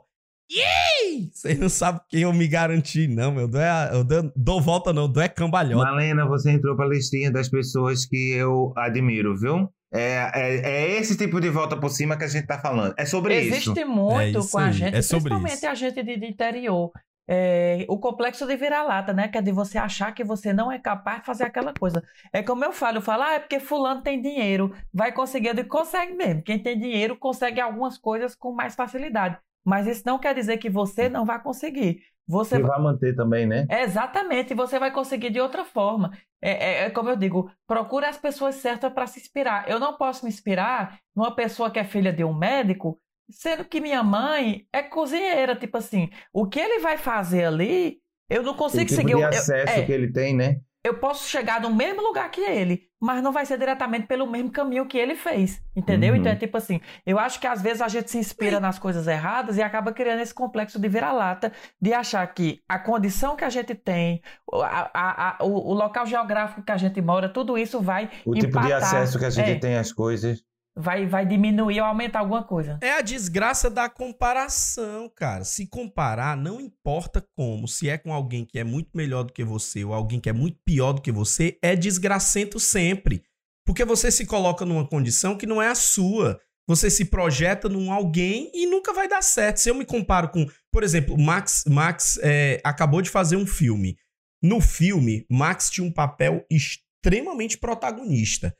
Vocês não sabem quem eu me garanti, não, meu. Dou, é- eu dou, dou volta, não, dou é cambalhota. Malena, você entrou pra listinha das pessoas que eu admiro, viu? É, é, é esse tipo de volta por cima que a gente tá falando. É sobre Existe isso. muito É isso com a aí, gente, é sobre principalmente isso. a gente de, de interior. É, o complexo de vira-lata, né? Que é de você achar que você não é capaz de fazer aquela coisa. É como eu falo, eu falo, ah, é porque fulano tem dinheiro, vai conseguir. Eu digo, consegue mesmo. Quem tem dinheiro consegue algumas coisas com mais facilidade. Mas isso não quer dizer que você não vai conseguir. Você E vai manter também, né? é, exatamente, você vai conseguir de outra forma. É, é- é como eu digo, procure as pessoas certas para se inspirar. Eu não posso me inspirar numa pessoa que é filha de um médico, sendo que minha mãe é cozinheira. Tipo assim, o que ele vai fazer ali, eu não O consigo tipo seguir. de Eu- eu- acesso é, que ele tem, né? eu posso chegar no mesmo lugar que ele, mas não vai ser diretamente pelo mesmo caminho que ele fez, entendeu? Uhum. Então é tipo assim, eu acho que às vezes a gente se inspira nas coisas erradas e acaba criando esse complexo de vira-lata, de achar que a condição que a gente tem, o- a- a- a- o, o local geográfico que a gente mora, tudo isso vai O tipo de acesso que a gente É. tem às coisas. Vai, vai diminuir ou aumentar alguma coisa. É a desgraça da comparação, cara. Se comparar, não importa como, se é com alguém que é muito melhor do que você ou alguém que é muito pior do que você, é desgracento sempre. Porque você se coloca numa condição que não é a sua. Você se projeta num alguém e nunca vai dar certo. Se eu me comparo com, por exemplo, Max, Max é, acabou de fazer um filme. No filme, Max tinha um papel extremamente protagonista,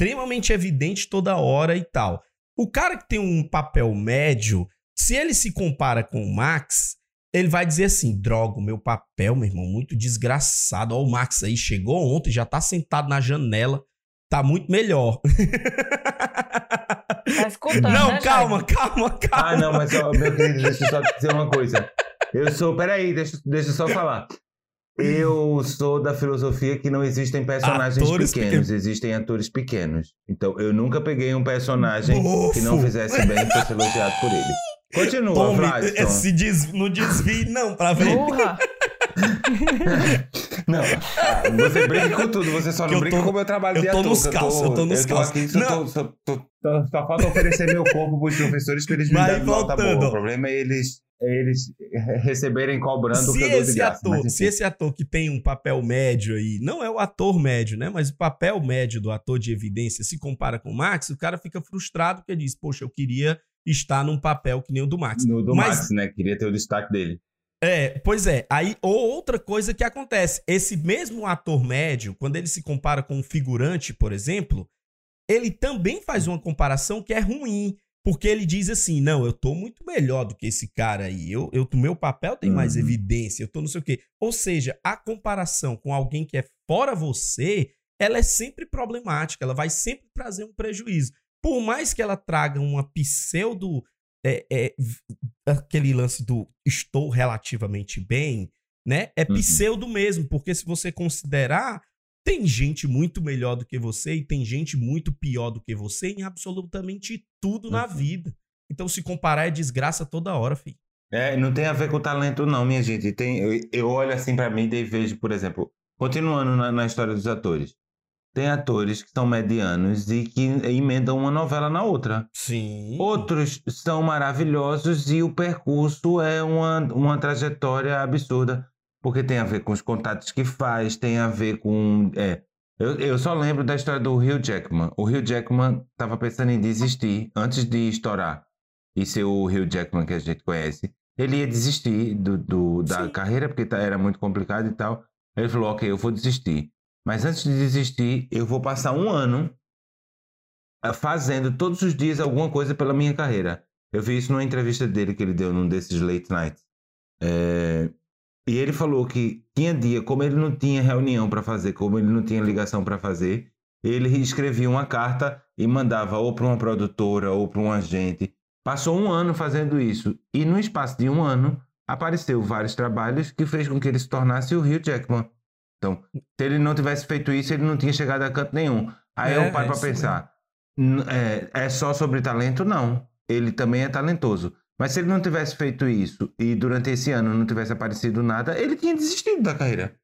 extremamente evidente toda hora e tal. O cara que tem um papel médio, se ele se compara com o Max, ele vai dizer assim: droga, o meu papel, meu irmão, muito desgraçado. Ó, o Max aí chegou ontem, já tá sentado na janela, tá muito melhor. Tá escutando, Não, né, calma, Jaime? calma, calma. Ah, não, mas ó, meu querido, deixa eu só dizer uma coisa. Eu sou. Peraí, deixa, deixa eu só falar. Eu sou da filosofia que não existem personagens Atores pequenos, existem atores pequenos. Então eu nunca peguei um personagem Bofo. que não fizesse bem pra ser elogiado por ele. Continua, Tome, se des, não desvie, não, pra ver. Burra. Não, ah, você brinca com tudo, você só Que não eu brinca tô- com o meu trabalho eu de tô ator. nos que calços, eu tô nos calços. Não. tô- só, tô- só- só falta oferecer meu corpo pros professores pra eles me darem nota boa. ó. O problema é eles, eles receberem cobrando o se que dou de esse graça. ator, mas se esse ator que tem um papel médio aí, não é o ator médio, né? Mas o papel médio do ator de evidência se compara com o Max, o cara fica frustrado porque diz, poxa, eu queria estar num papel que nem o do Max. No do Mas- Max, né? Queria ter o destaque dele. É, pois é. Aí, ou outra coisa que acontece, esse mesmo ator médio, quando ele se compara com um figurante, por exemplo, ele também faz uma comparação que é ruim. Porque ele diz assim: não, eu tô muito melhor do que esse cara aí. Eu, eu, o meu papel tem mais Uhum. evidência, eu tô não sei o quê. Ou seja, a comparação com alguém que é fora você, ela é sempre problemática, ela vai sempre trazer um prejuízo. Por mais que ela traga uma pseudo. é, é, aquele lance do estou relativamente bem, né? É Uhum. pseudo mesmo, porque se você considerar, tem gente muito melhor do que você e tem gente muito pior do que você em absolutamente tudo na Uhum. vida. Então, se comparar é desgraça toda hora, filho. É, não tem a ver com talento, não, minha gente. Tem, eu, eu olho assim pra mim e vejo, por exemplo, continuando na, na história dos atores. Tem atores que são medianos e que emendam uma novela na outra. Sim. Outros são maravilhosos e o percurso é uma, uma trajetória absurda. Porque tem a ver com os contatos que faz, tem a ver com. É, eu, eu só lembro da história do Hugh Jackman. O Hugh Jackman estava pensando em desistir antes de estourar e ser o Hugh Jackman que a gente conhece. Ele ia desistir do, do- da Sim. carreira porque tá- era muito complicado e tal. Ele falou: Ok, eu vou desistir. Mas antes de desistir, eu vou passar um ano ah, fazendo todos os dias alguma coisa pela minha carreira. Eu vi isso numa entrevista dele que ele deu num desses late nights. É, E ele falou que tinha dia, como ele não tinha reunião para fazer, como ele não tinha ligação para fazer, ele escrevia uma carta e mandava ou para uma produtora ou para um agente. Passou um ano fazendo isso e no espaço de um ano apareceu vários trabalhos que fez com que ele se tornasse o Hugh Jackman. Então, se ele não tivesse feito isso, ele não tinha chegado a canto nenhum. Aí É, eu é paro para isso pensar, É, é só sobre talento? Não. Ele também é talentoso. Mas se ele não tivesse feito isso e durante esse ano não tivesse aparecido nada, ele tinha desistido da carreira.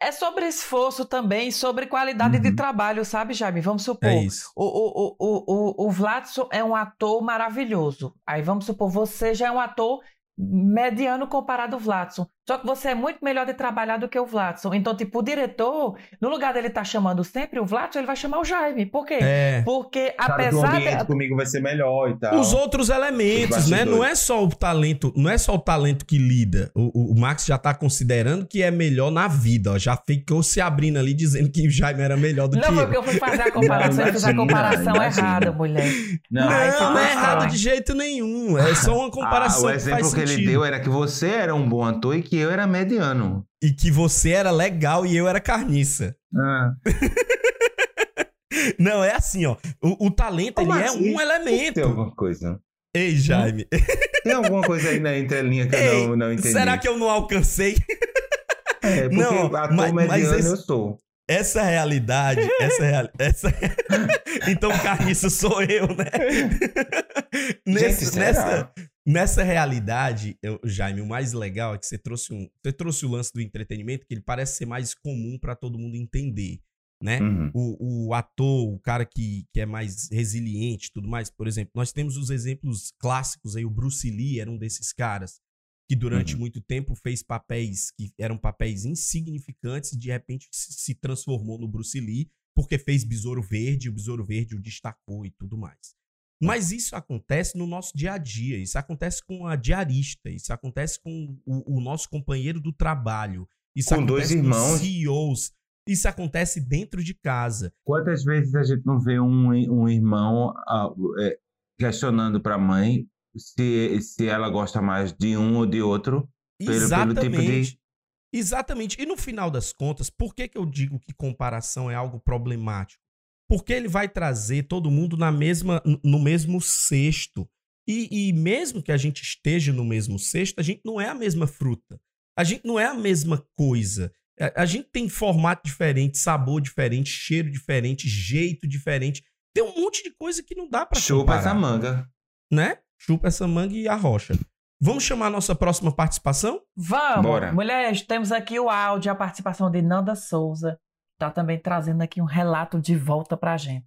É sobre esforço também, sobre qualidade de Uhum. trabalho, sabe, Jaime? Vamos supor. É isso. O, o, o, o, o, o Vladson é um ator maravilhoso. Aí vamos supor, você já é um ator mediano comparado ao Vladson. Só que você é muito melhor de trabalhar do que o Vladson. Então, tipo, o diretor, no lugar dele estar chamando sempre o Vladson, ele vai chamar o Jaime. Por quê? É. Porque Sabe que o apesar ambiente de... comigo vai ser melhor e tal. Os outros elementos, Os né? Não é só o talento, não é só o talento que lida. O, o- o Max já tá considerando que é melhor na vida, ó. Já ficou se abrindo ali dizendo que o Jaime era melhor do Não que foi ele. porque eu fui fazer a comparação, Não, eu fiz a comparação imagina. errada, mulher. Não, Ai, Não, não é errado de jeito nenhum. É só uma comparação Ah, o que faz exemplo que sentido. ele deu era que você era um bom ator e que eu era mediano. E que você era legal e eu era carniça. Ah. Não, é assim, ó. O, o talento, Como ele é assim? um Tem elemento. alguma coisa. Ei, Jaime. Tem alguma coisa aí na entrelinha que Ei, eu não, não entendi. será que eu não alcancei? É, porque Não, ator mas- mas mediano esse- eu sou. Essa realidade, essa real, essa Então carniça sou eu, né? Nesse- será? nessa, nessa realidade, eu, Jaime, o mais legal é que você trouxe um, você trouxe o lance do entretenimento que ele parece ser mais comum pra todo mundo entender. né? Uhum. O, o ator, o cara que, que é mais resiliente e tudo mais. Por exemplo, nós temos os exemplos clássicos aí. O Bruce Lee era um desses caras que durante Uhum. muito tempo fez papéis que eram papéis insignificantes e de repente se se transformou no Bruce Lee porque fez Besouro Verde, o Besouro Verde o destacou e tudo mais. Mas isso acontece no nosso dia a dia, isso acontece com a diarista, isso acontece com o, o nosso companheiro do trabalho, isso Com dois acontece irmãos. com CEOs, isso acontece dentro de casa. Quantas vezes a gente não vê um, um irmão ah, é, questionando para a mãe se, se ela gosta mais de um ou de outro? Pelo- pelo tipo de- Exatamente. Exatamente. E no final das contas, por que, que eu digo que comparação é algo problemático? Porque ele vai trazer todo mundo na mesma, no mesmo cesto. E, e mesmo que a gente esteja no mesmo cesto, a gente não é a mesma fruta. A gente não é a mesma coisa. A, a gente tem formato diferente, sabor diferente, cheiro diferente, jeito diferente. Tem um monte de coisa que não dá pra Chupa comparar essa manga. né? Chupa essa manga e a rocha. Vamos chamar a nossa próxima participação? Vamos! Bora. Mulheres, temos aqui o áudio, a participação de Nanda Souza. Tá também trazendo aqui um relato de volta pra gente.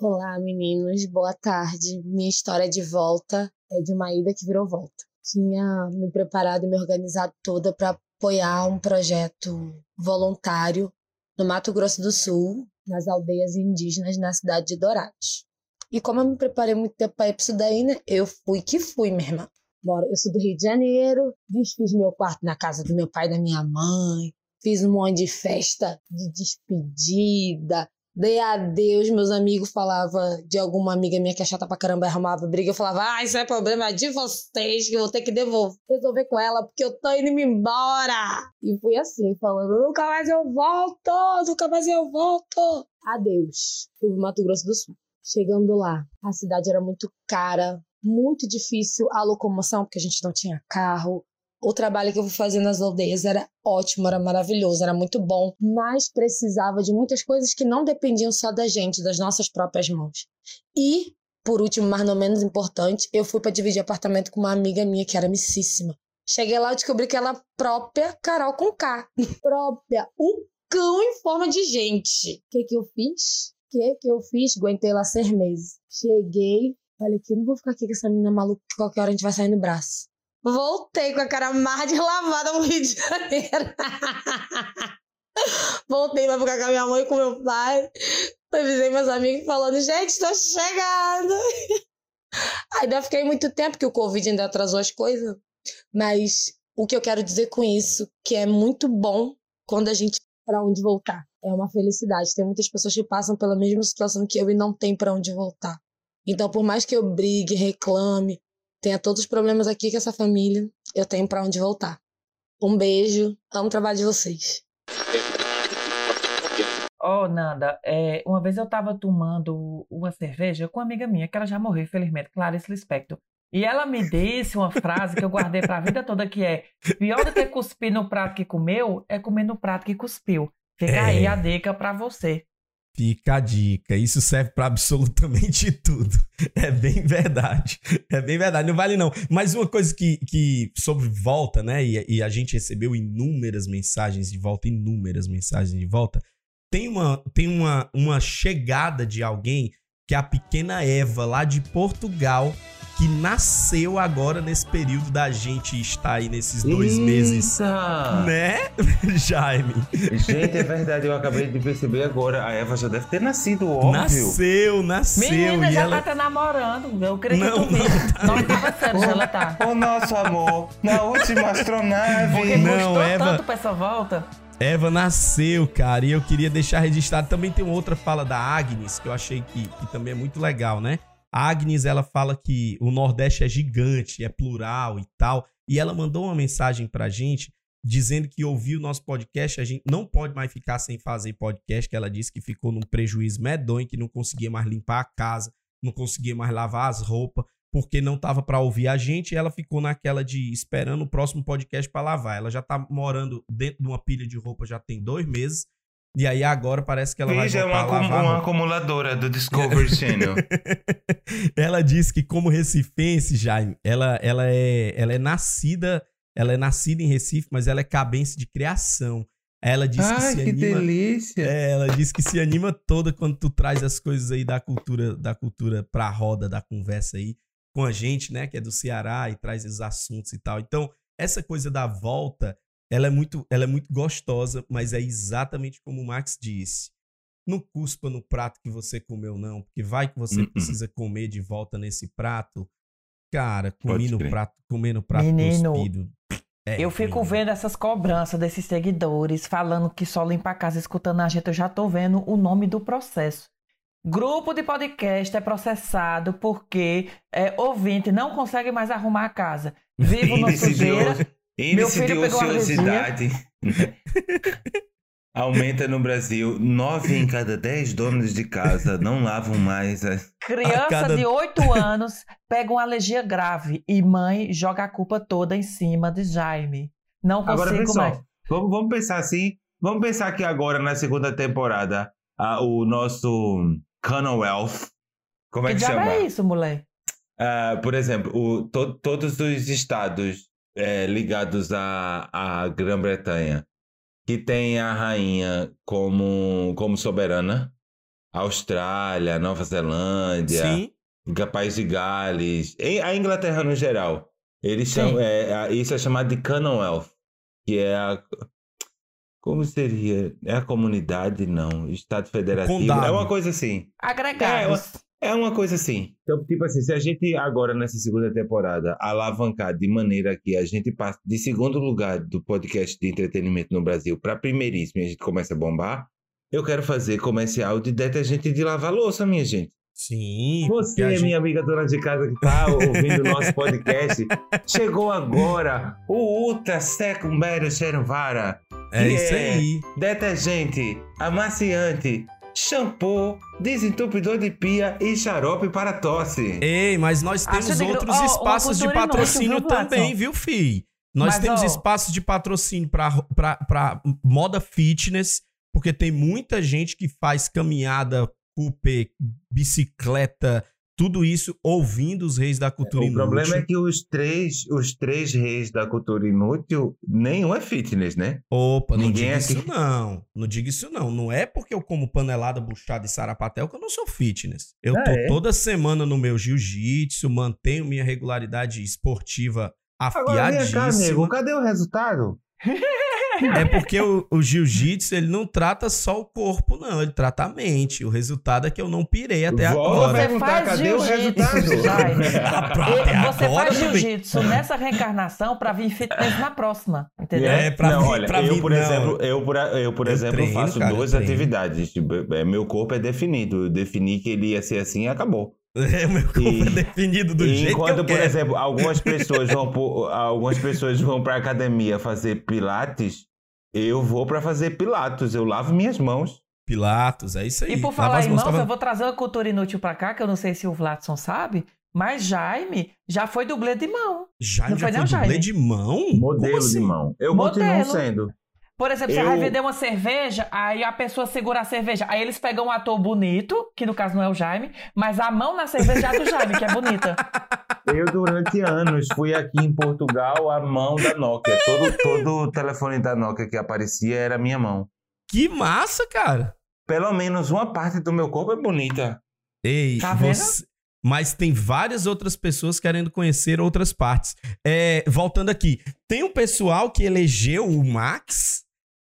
Olá, meninos, boa tarde. Minha história de volta é de uma ida que virou volta. Tinha me preparado e me organizado toda para apoiar um projeto voluntário no Mato Grosso do Sul, nas aldeias indígenas na cidade de Dourados. E como eu me preparei muito tempo para ir pra isso daí, né? Eu fui que fui, minha irmã. Bora, eu sou do Rio de Janeiro, desfiz meu quarto na casa do meu pai e da minha mãe, fiz um monte de festa de despedida, Dei adeus, meus amigos falavam de alguma amiga minha que é chata pra caramba arrumava briga. Eu falava, ah, isso é problema de vocês, que eu vou ter que devolver, resolver com ela, porque eu tô indo me embora. E fui assim, falando, nunca mais eu volto, nunca mais eu volto. Adeus. Fui pro Mato Grosso do Sul. Chegando lá, a cidade era muito cara, muito difícil a locomoção, porque a gente não tinha carro. O trabalho que eu fui fazer nas aldeias era ótimo, era maravilhoso, era muito bom, mas precisava de muitas coisas que não dependiam só da gente, das nossas próprias mãos. E, por último, mas não menos importante, eu fui para dividir apartamento com uma amiga minha que era missíssima. Cheguei lá e descobri que ela própria Carol com K. própria. Um cão em forma de gente. O que que eu fiz? O que que eu fiz? Aguentei lá seis meses. Cheguei, falei que não vou ficar aqui com essa menina maluca que qualquer hora a gente vai sair no braço. Voltei com a cara mais deslavada no Rio de Janeiro. Voltei pra ficar com a minha mãe e com meu pai. Avisei meus amigos falando, gente, tô chegando. Ainda fiquei muito tempo, que o Covid ainda atrasou as coisas. Mas o que eu quero dizer com isso, que é muito bom quando a gente para onde voltar. É uma felicidade. Tem muitas pessoas que passam pela mesma situação que eu e não tem para onde voltar. Então, por mais que eu brigue, reclame, tenha todos os problemas aqui com essa família, eu tenho para onde voltar. Um beijo, amo o trabalho de vocês. Ô, Nanda, é, uma vez eu tava tomando uma cerveja com uma amiga minha, que ela já morreu, infelizmente, Clarice Lispector. E ela me disse uma frase que eu guardei pra vida toda, que é pior do que cuspir no prato que comeu, é comer no prato que cuspiu. Fica É. aí a dica pra você. Fica a dica. Isso serve pra absolutamente tudo. É bem verdade. É bem verdade. Não vale não. Mas uma coisa que, que sobre volta, né? E, e a gente recebeu inúmeras mensagens de volta, inúmeras mensagens de volta. Tem uma, tem uma, uma chegada de alguém que é a pequena Eva, lá de Portugal, que nasceu agora nesse período da gente estar aí nesses dois meses. Eita! Né, Jaime? Gente, é verdade, eu acabei de perceber agora. A Eva já deve ter nascido, óbvio. Nasceu, nasceu. Menina, e já ela... tá namorando. Eu creio que Não, tu vi. Não tava sério, ela tá. O nosso amor na última astronave. Porque Não, Eva- tanto pra essa volta. Eva nasceu, cara, e eu queria deixar registrado. Também tem outra fala da Agnes, que eu achei que, que também é muito legal, né? A Agnes, ela fala que o Nordeste é gigante, é plural e tal. E ela mandou uma mensagem pra gente dizendo que ouviu o nosso podcast, a gente não pode mais ficar sem fazer podcast, que ela disse que ficou num prejuízo medonho, que não conseguia mais limpar a casa, não conseguia mais lavar as roupas, porque não tava pra ouvir a gente, e ela ficou naquela de esperando o próximo podcast pra lavar. Ela já tá morando dentro de uma pilha de roupa já tem dois meses, e aí agora parece que ela vai Veja, é uma, acum- uma acumuladora do Discovery Channel. ela disse que como recifense, Jaime, ela, ela, é, ela é nascida, ela é nascida em Recife, mas ela é cabense de criação. Ela disse que se que anima. delícia. É, ela disse que se anima toda quando tu traz as coisas aí da cultura, da cultura pra roda da conversa aí com a gente, né, que é do Ceará e traz esses assuntos e tal. Então, essa coisa da volta, ela é muito, ela é muito gostosa, mas é exatamente como o Max disse. Não cuspa no prato que você comeu não, porque vai que você Uh-uh. precisa comer de volta nesse prato. Cara, no crer. prato, comer no prato Menino, cuspido. é eu fico ruim. vendo essas cobranças desses seguidores falando que só limpa a casa escutando a gente. Eu já tô vendo o nome do processo. Grupo de podcast é processado porque é, ouvinte não consegue mais arrumar a casa. Vivo na sujeira. Índice de ociosidade aumenta no Brasil. Nove em cada dez donos de casa não lavam mais as... Criança cada- de 8 anos pega uma alergia grave e mãe joga a culpa toda em cima de Jaime. Não Agora, consigo mais. pessoal, vamos, vamos pensar assim. Vamos pensar que agora, na segunda temporada, a- o nosso Commonwealth. Como é Que que chama? é isso, mulher? Ah, por exemplo, o- to- todos os estados eh, ligados à, à Grã-Bretanha que tem a rainha como, como soberana, Austrália, Nova Zelândia, Sim. País de Gales, a Inglaterra no geral. Eles chamam, é, a- isso é chamado de Commonwealth, que é a. Como seria? É a comunidade? Não. Estado Federativo. condado. É uma coisa assim. Agregados. É uma coisa assim. Então, tipo assim, se a gente agora nessa segunda temporada alavancar de maneira que a gente passe de segundo lugar do podcast de entretenimento no Brasil para primeiríssimo e a gente começa a bombar, eu quero fazer comercial de detergente de lavar louça, minha gente. Sim. Você, porque a gente- minha amiga dona de casa que tá ouvindo o nosso podcast, chegou agora o Ultra Secundário Cheiruvara. É isso aí. Detergente, amaciante, shampoo, desentupidor de pia e xarope para tosse. Ei, mas nós Acho temos outros uma espaços de inútil, patrocínio também, viu, fi? Nós Mas, temos ó, espaços de patrocínio para moda fitness, porque tem muita gente que faz caminhada, cupê, bicicleta, tudo isso ouvindo os reis da cultura O inútil. problema é que os três, os três reis da cultura inútil, nenhum é fitness, né? Opa, não Ninguém diga aqui- isso não. Não diga isso não. Não é porque eu como panelada, buchada e sarapatel que eu não sou fitness. Eu Ah, tô é? toda semana no meu jiu-jitsu, mantenho minha regularidade esportiva Agora vem cá, nego, afiadíssima. cadê o resultado? É porque o, o jiu-jitsu, ele não trata só o corpo, não. Ele trata a mente. O resultado é que eu não pirei até Volta agora. a perguntar, faz cadê o jiu-jitsu, resultado? Pra- E até Você agora, faz jiu-jitsu nessa reencarnação pra vir fitness na próxima, entendeu? É, pra não, mim- olha, pra eu, mim, por não. exemplo, eu, por, eu, por Eu exemplo, treino, faço cara, duas atividades. Tipo, é, Meu corpo é definido. Eu defini que ele ia ser assim e acabou. É, o meu corpo E- é definido do E jeito enquanto, que eu por quero. exemplo, algumas pessoas vão algumas pessoas vão para academia fazer pilates, eu vou para fazer pilates, eu lavo minhas mãos. Pilatos, é isso aí. E por falar em mãos, tava- eu vou trazer uma cultura inútil pra cá, que eu não sei se o Vladson sabe, mas Jaime já foi dublê de mão. Jaime Não já foi foi não, dublê Jaime? de mão? Modelo assim? de mão. Eu Modelo. continuo sendo. Por exemplo, você Eu- vai vender uma cerveja, aí a pessoa segura a cerveja. Aí eles pegam um ator bonito, que no caso não é o Jaime, mas a mão na cerveja é a do Jaime, que é bonita. Eu, durante anos, fui aqui em Portugal a mão da Nokia. Todo, todo o telefone da Nokia que aparecia era minha mão. Que massa, cara. Pelo menos uma parte do meu corpo é bonita. Ei, Tá você... Mas tem várias outras pessoas querendo conhecer outras partes. É, voltando aqui, tem um pessoal que elegeu o Max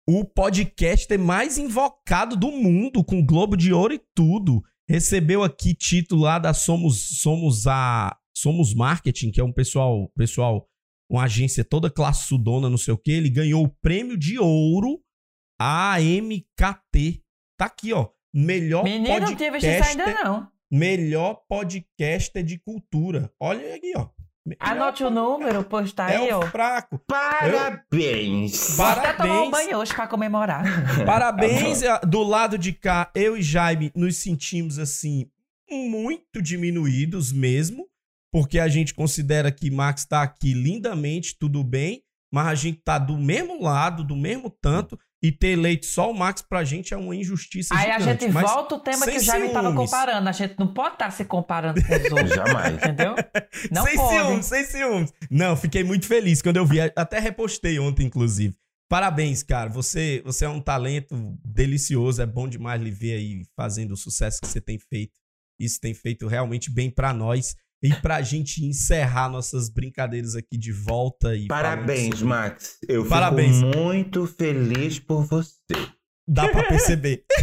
o podcaster mais invocado do mundo, com Globo de Ouro e tudo. Recebeu aqui título lá da Somos Somos a Somos Marketing, que é um pessoal, pessoal, uma agência toda classudona, não sei o que. Ele ganhou o prêmio de ouro AMKT. Tá aqui, ó. Melhor Menino, não tinha visto isso ainda podcaster, não. melhor podcaster de cultura. Olha aqui, ó. Melhor Anote o número, pois tá é aí, ó. fraco. Parabéns! Vou até tomar um Parabéns. banho hoje pra comemorar. Parabéns. ah, Do lado de cá, eu e Jaime nos sentimos assim muito diminuídos mesmo, porque a gente considera que Max tá aqui lindamente, tudo bem, mas a gente tá do mesmo lado, do mesmo tanto, e ter eleito só o Max pra gente é uma injustiça Aí a gigante. gente mas volta o tema que o Jaime tava ciúmes. comparando. A gente não pode estar se comparando com os outros. Jamais. Entendeu? Não sem pode. ciúmes, sem ciúmes. Não, fiquei muito feliz quando eu vi. Até repostei ontem, inclusive. Parabéns, cara. Você, você é um talento delicioso. É bom demais lhe ver aí fazendo o sucesso que você tem feito. Isso tem feito realmente bem pra nós. E pra gente encerrar nossas brincadeiras aqui de volta e. Parabéns, falando- Max. Eu Parabéns. fico muito feliz por você. Dá pra perceber.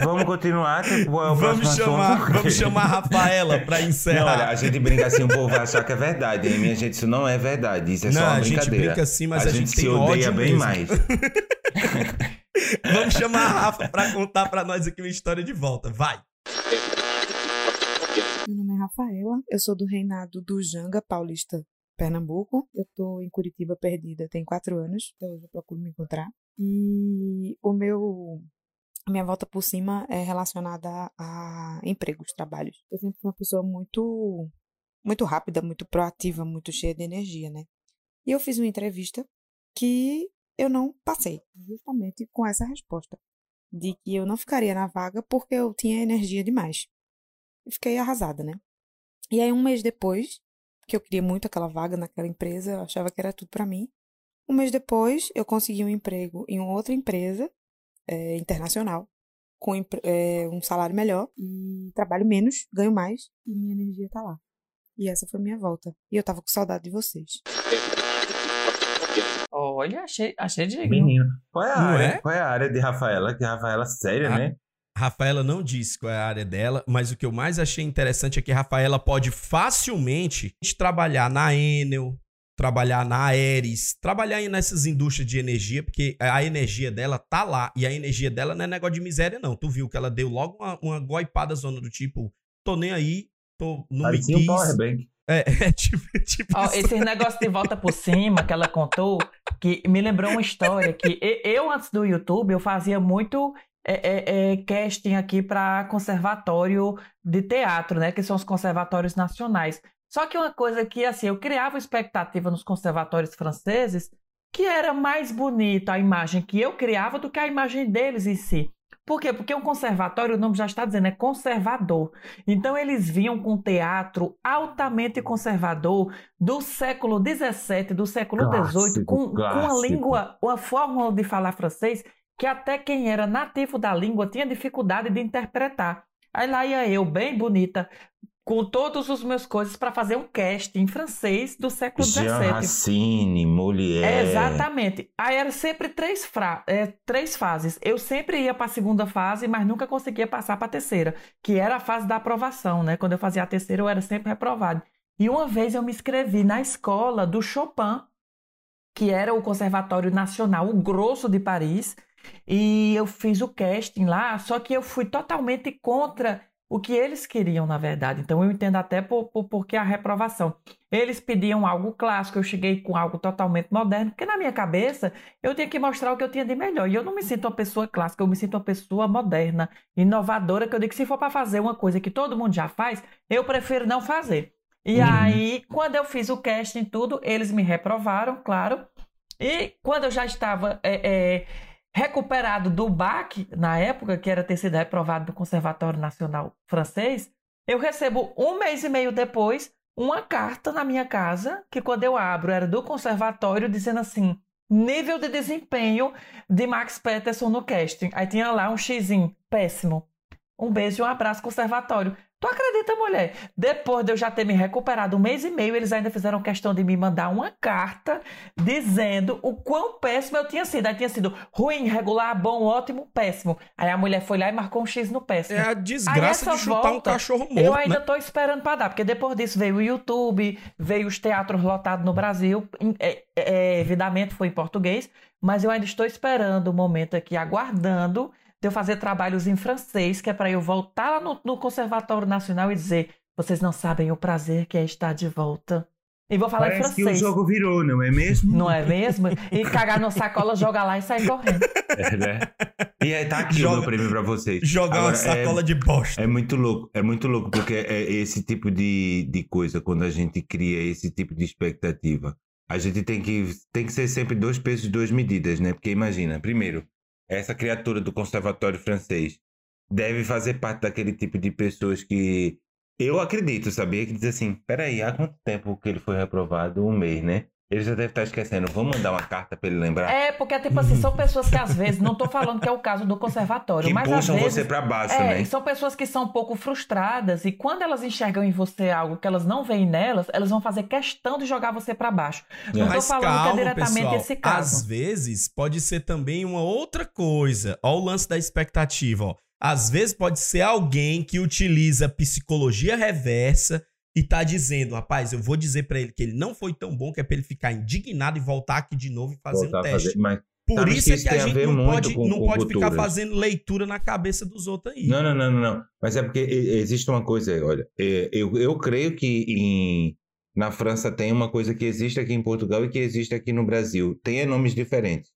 Vamos continuar? Tipo, é o vamos chamar, assunto? vamos chamar a Rafaela pra Não, encerrar. olha, a gente brinca assim, o povo vai achar que é verdade, hein? Minha gente, isso não é verdade. Isso é Não, só uma a gente brincadeira. brinca assim, mas a gente se tem odeia ódio bem mesmo. mais. Vamos chamar a Rafa pra contar pra nós aqui uma história de volta. Vai. Meu nome é Rafaela, eu sou do reinado do Janga Paulista, Pernambuco. Eu tô em Curitiba perdida tem quatro anos, então eu procuro me encontrar. E o meu. Minha volta por cima é relacionada a empregos, trabalhos. Eu sempre fui uma pessoa muito. muito rápida, muito proativa, muito cheia de energia, né? E eu fiz uma entrevista que eu não passei, justamente com essa resposta. De que eu não ficaria na vaga porque eu tinha energia demais. E fiquei arrasada, né? E aí, um mês depois, que eu queria muito aquela vaga naquela empresa, eu achava que era tudo pra mim. Um mês depois, eu consegui um emprego em outra empresa eh, internacional, com eh, um salário melhor, e trabalho menos, ganho mais, e minha energia tá lá. E essa foi minha volta. E eu tava com saudade de vocês. Olha, achei, achei digno. Menino. Qual é a Não área? é? Qual é a área de Rafaela? Que a Rafaela, séria, Ah, né? Rafaela não disse qual é a área dela, mas o que eu mais achei interessante é que Rafaela pode facilmente trabalhar na Enel, trabalhar na Aeres, trabalhar aí nessas indústrias de energia, porque a energia dela tá lá. E a energia dela não é negócio de miséria, não. Tu viu que ela deu logo uma, uma goipada zona do tipo, tô nem aí, tô no me um powerbank. É, é tipo, tipo Ó, isso. esse negócio de volta por cima que ela contou, que me lembrou uma história que eu, antes do YouTube, eu fazia muito é, é, é, casting aqui para conservatório de teatro, né? Que são os conservatórios nacionais. Só que uma coisa que, assim, eu criava expectativa nos conservatórios franceses que era mais bonita a imagem que eu criava do que a imagem deles em si. Por quê? Porque um conservatório, o nome já está dizendo, é conservador. Então eles vinham com teatro altamente conservador do século XVII, do século XVIII, com, com uma língua, uma fórmula de falar francês que até quem era nativo da língua tinha dificuldade de interpretar. Aí lá ia eu, bem bonita, com todas as minhas coisas para fazer um cast em francês do século Jean XVII. Racine, Molière. É, exatamente. Aí era sempre três, fra é, três fases. Eu sempre ia para a segunda fase, mas nunca conseguia passar para a terceira, que era a fase da aprovação, né? Quando eu fazia a terceira, eu era sempre reprovado. E uma vez eu me inscrevi na escola do Chopin, que era o Conservatório Nacional, o grosso de Paris, e eu fiz o casting lá, só que eu fui totalmente contra o que eles queriam, na verdade. Então eu entendo até por, por, porque a reprovação. Eles pediam algo clássico, eu cheguei com algo totalmente moderno, porque na minha cabeça eu tinha que mostrar o que eu tinha de melhor. E eu não me sinto uma pessoa clássica, eu me sinto uma pessoa moderna, inovadora, que eu digo que se for para fazer uma coisa que todo mundo já faz, eu prefiro não fazer. E Uhum. aí, quando eu fiz o casting e tudo, eles me reprovaram, claro. E quando eu já estava é, é, recuperado do BAC, na época, que era ter sido reprovado do Conservatório Nacional Francês, eu recebo um mês e meio depois uma carta na minha casa, que quando eu abro era do conservatório, dizendo assim: nível de desempenho de Max Peterson no casting. Aí tinha lá um xizinho, péssimo. Um beijo e um abraço, conservatório. Tu acredita, mulher? Depois de eu já ter me recuperado um mês e meio, eles ainda fizeram questão de me mandar uma carta dizendo o quão péssimo eu tinha sido. Aí tinha sido ruim, regular, bom, ótimo, péssimo. Aí a mulher foi lá e marcou um X no péssimo. É a desgraça de chutar um volta, cachorro morto, Eu ainda né? tô esperando pra dar, porque depois disso veio o YouTube, veio os teatros lotados no Brasil. é, é, evidamente foi em português, mas eu ainda estou esperando o momento aqui, aguardando de eu fazer trabalhos em francês, que é para eu voltar lá no, no Conservatório Nacional e dizer: vocês não sabem o prazer que é estar de volta. E vou falar Parece em que o francês. jogo virou, não é mesmo? Não é mesmo? E cagar na sacola, jogar lá e sair correndo. É, né? E aí tá aqui o Joga- meu prêmio pra vocês. Jogar uma Agora, sacola é, de bosta. É muito louco, é muito louco, porque é esse tipo de, de coisa, quando a gente cria esse tipo de expectativa, a gente tem que, tem que ser sempre dois pesos e duas medidas, né? Porque imagina, primeiro, essa criatura do conservatório francês deve fazer parte daquele tipo de pessoas que eu acredito, sabia? Que diz assim, peraí, há quanto tempo que ele foi reprovado? Um mês, né? Ele já deve estar esquecendo. Vamos mandar uma carta pra ele lembrar? É, porque, tipo assim, são pessoas que às vezes, não tô falando que é o caso do conservatório, Que mas às puxam vezes. você pra baixo, é, né? são pessoas que são um pouco frustradas e quando elas enxergam em você algo que elas não veem nelas, elas vão fazer questão de jogar você pra baixo. Não tô Mas falando calma, que é diretamente pessoal. esse caso. Às vezes pode ser também uma outra coisa. Ó o lance da expectativa, ó. Às vezes pode ser alguém que utiliza psicologia reversa e tá dizendo, rapaz, eu vou dizer pra ele que ele não foi tão bom que é pra ele ficar indignado e voltar aqui de novo e fazer Voltar um a teste. fazer- mas Por sabe isso é que a a gente ver não pode, com- não com pode ficar fazendo leitura na cabeça dos outros aí. Não, não, não, não, não. Mas é porque existe uma coisa aí, olha. é, Eu, eu creio que em, na França tem uma coisa que existe aqui em Portugal e que existe aqui no Brasil. Tem nomes diferentes.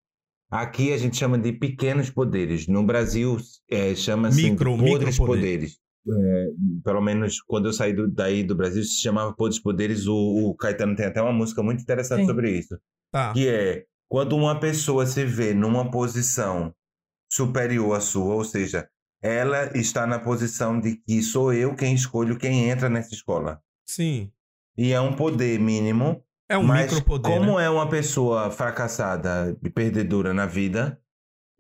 Aqui a gente chama de pequenos poderes. No Brasil é, chama-se Micro- podres micropoder. poderes. É, pelo menos quando eu saí do- daí do Brasil se chamava podres poderes. O, o Caetano tem até uma música muito interessante Sim. sobre isso. Tá. Que é quando uma pessoa se vê numa posição superior à sua, ou seja, ela está na posição de que sou eu quem escolho quem entra nessa escola. Sim. E é um poder mínimo. É um mas micropoder, Como né? é uma pessoa fracassada e perdedora na vida,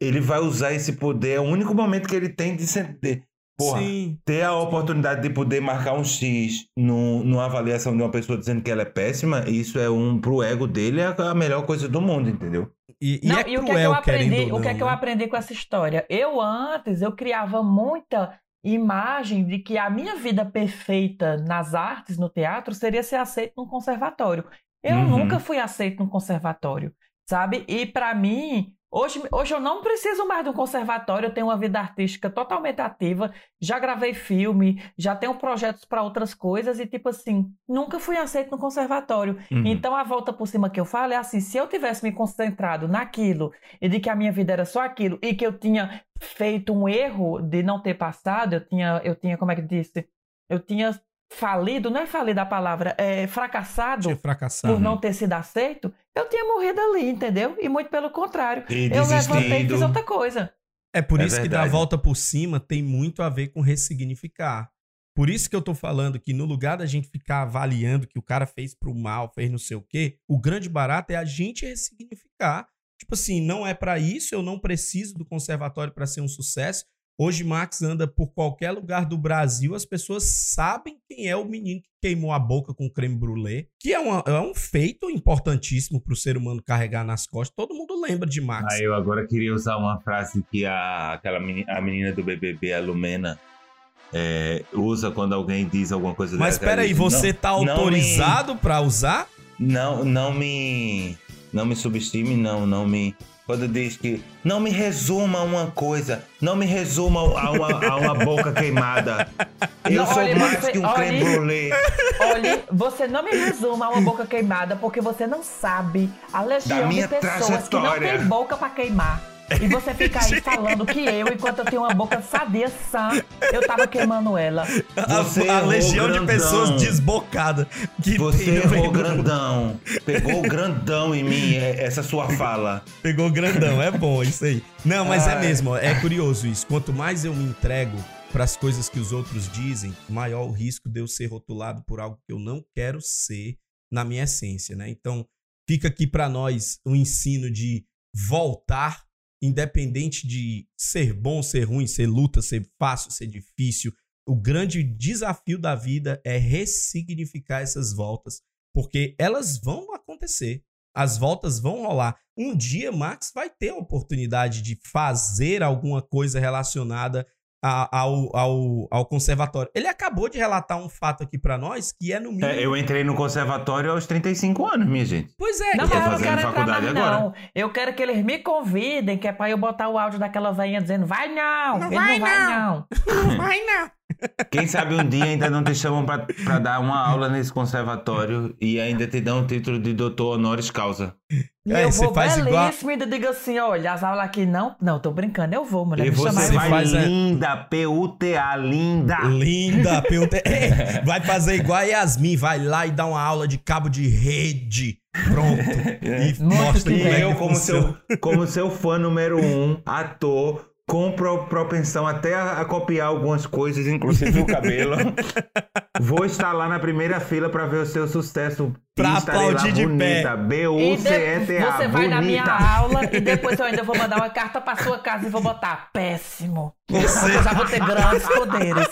ele vai usar esse poder. É o único momento que ele tem de, ser, de porra, Sim. ter a oportunidade de poder marcar um X no, numa avaliação de uma pessoa dizendo que ela é péssima. Isso é um pro ego dele é a melhor coisa do mundo, entendeu? E, e Não, é e o que é que eu aprendi, o que é que eu né? aprendi com essa história? Eu antes eu criava muita imagem de que a minha vida perfeita nas artes, no teatro, seria ser aceito num conservatório. Eu Uhum. nunca fui aceito num conservatório, sabe? E pra mim, hoje, hoje eu não preciso mais de um conservatório, eu tenho uma vida artística totalmente ativa, já gravei filme, já tenho projetos pra outras coisas e tipo assim, nunca fui aceito no conservatório. Uhum. Então a volta por cima que eu falo é assim, se eu tivesse me concentrado naquilo e de que a minha vida era só aquilo e que eu tinha feito um erro de não ter passado, eu tinha, eu tinha, como é que disse? Eu tinha falido, não é falido a palavra, é fracassado fracassado. por não ter sido aceito, eu tinha morrido ali, entendeu? E muito pelo contrário. E eu levantei e fiz outra coisa. É por É isso que dar a verdade. volta por cima tem muito a ver com ressignificar. Por isso que eu tô falando que no lugar da gente ficar avaliando que o cara fez pro mal, fez não sei o quê, o grande barato é a gente ressignificar. Tipo assim, não é pra isso, eu não preciso do conservatório pra ser um sucesso. Hoje Max anda por qualquer lugar do Brasil, as pessoas sabem quem é o menino que queimou a boca com creme brulee, que é, uma- é um feito importantíssimo pro ser humano carregar nas costas. Todo mundo lembra de Max. Ah, eu agora queria usar uma frase que a, aquela meni- a menina do BBB, a Lumena, é, usa quando alguém diz alguma coisa Mas peraí, você "Não- tá não me- autorizado pra usar? Não, não me. Não me subestime, não, não me. Quando diz que não me resuma a uma coisa, não me resuma a uma, a uma boca queimada. Eu Não, sou olha, mais você- que um olha- creme brulee. Olha, você não me resuma a uma boca queimada porque você não sabe a legião de pessoas que não tem boca pra queimar. E você fica aí falando que eu, enquanto eu tenho uma boca sadia, sã, eu tava queimando ela. Você a, legião de grandão. pessoas desbocadas que Você errou grandão. Pegou o grandão em mim, é- essa sua fala. Pegou grandão, é bom isso aí. Não, mas é Ai. mesmo, ó, é curioso isso. Quanto mais eu me entrego pras coisas que os outros dizem, maior o risco de eu ser rotulado por algo que eu não quero ser na minha essência, né? Então, fica aqui pra nós o ensino de voltar, independente de ser bom, ser ruim, ser luta, ser fácil, ser difícil. O grande desafio da vida é ressignificar essas voltas, porque elas vão acontecer. As voltas vão rolar. Um dia, Max vai ter a oportunidade de fazer alguma coisa relacionada ao, ao, ao conservatório. Ele acabou de relatar um fato aqui pra nós que é no mínimo. É, eu entrei no conservatório aos 35 anos, minha gente. Pois é, Não, Eu tô mas eu não fazendo quero entrar faculdade mais, agora. não. Eu quero que eles me convidem, que é pra eu botar o áudio daquela velhinha dizendo, vai não, Não vai, não vai não." não. Não vai não. Quem sabe um dia ainda não te chamam pra, pra dar uma aula nesse conservatório e ainda te dão o título de doutor honoris causa. E É, eu você vou faz igual- belíssimo e ainda digo assim, olha, as aulas aqui não, não, tô brincando, eu vou, mulher, E você vai faz a- linda, P-U-T-A, linda. Linda, pergunta- É, vai fazer igual a Yasmin, vai lá e dá uma aula de cabo de rede. Pronto. E Muito mostra que como é eu, como seu, como seu fã número um, ator, com pro- propensão até a, a copiar algumas coisas, inclusive o cabelo, Vou estar lá na primeira fila pra ver o seu sucesso. Pra aplaudir de bonita. pé. E de- B-U-C-E-T-A. Você vai na minha bonita. aula e depois eu ainda vou mandar uma carta pra sua casa e vou botar péssimo. Você- Eu já vou ter grandes poderes.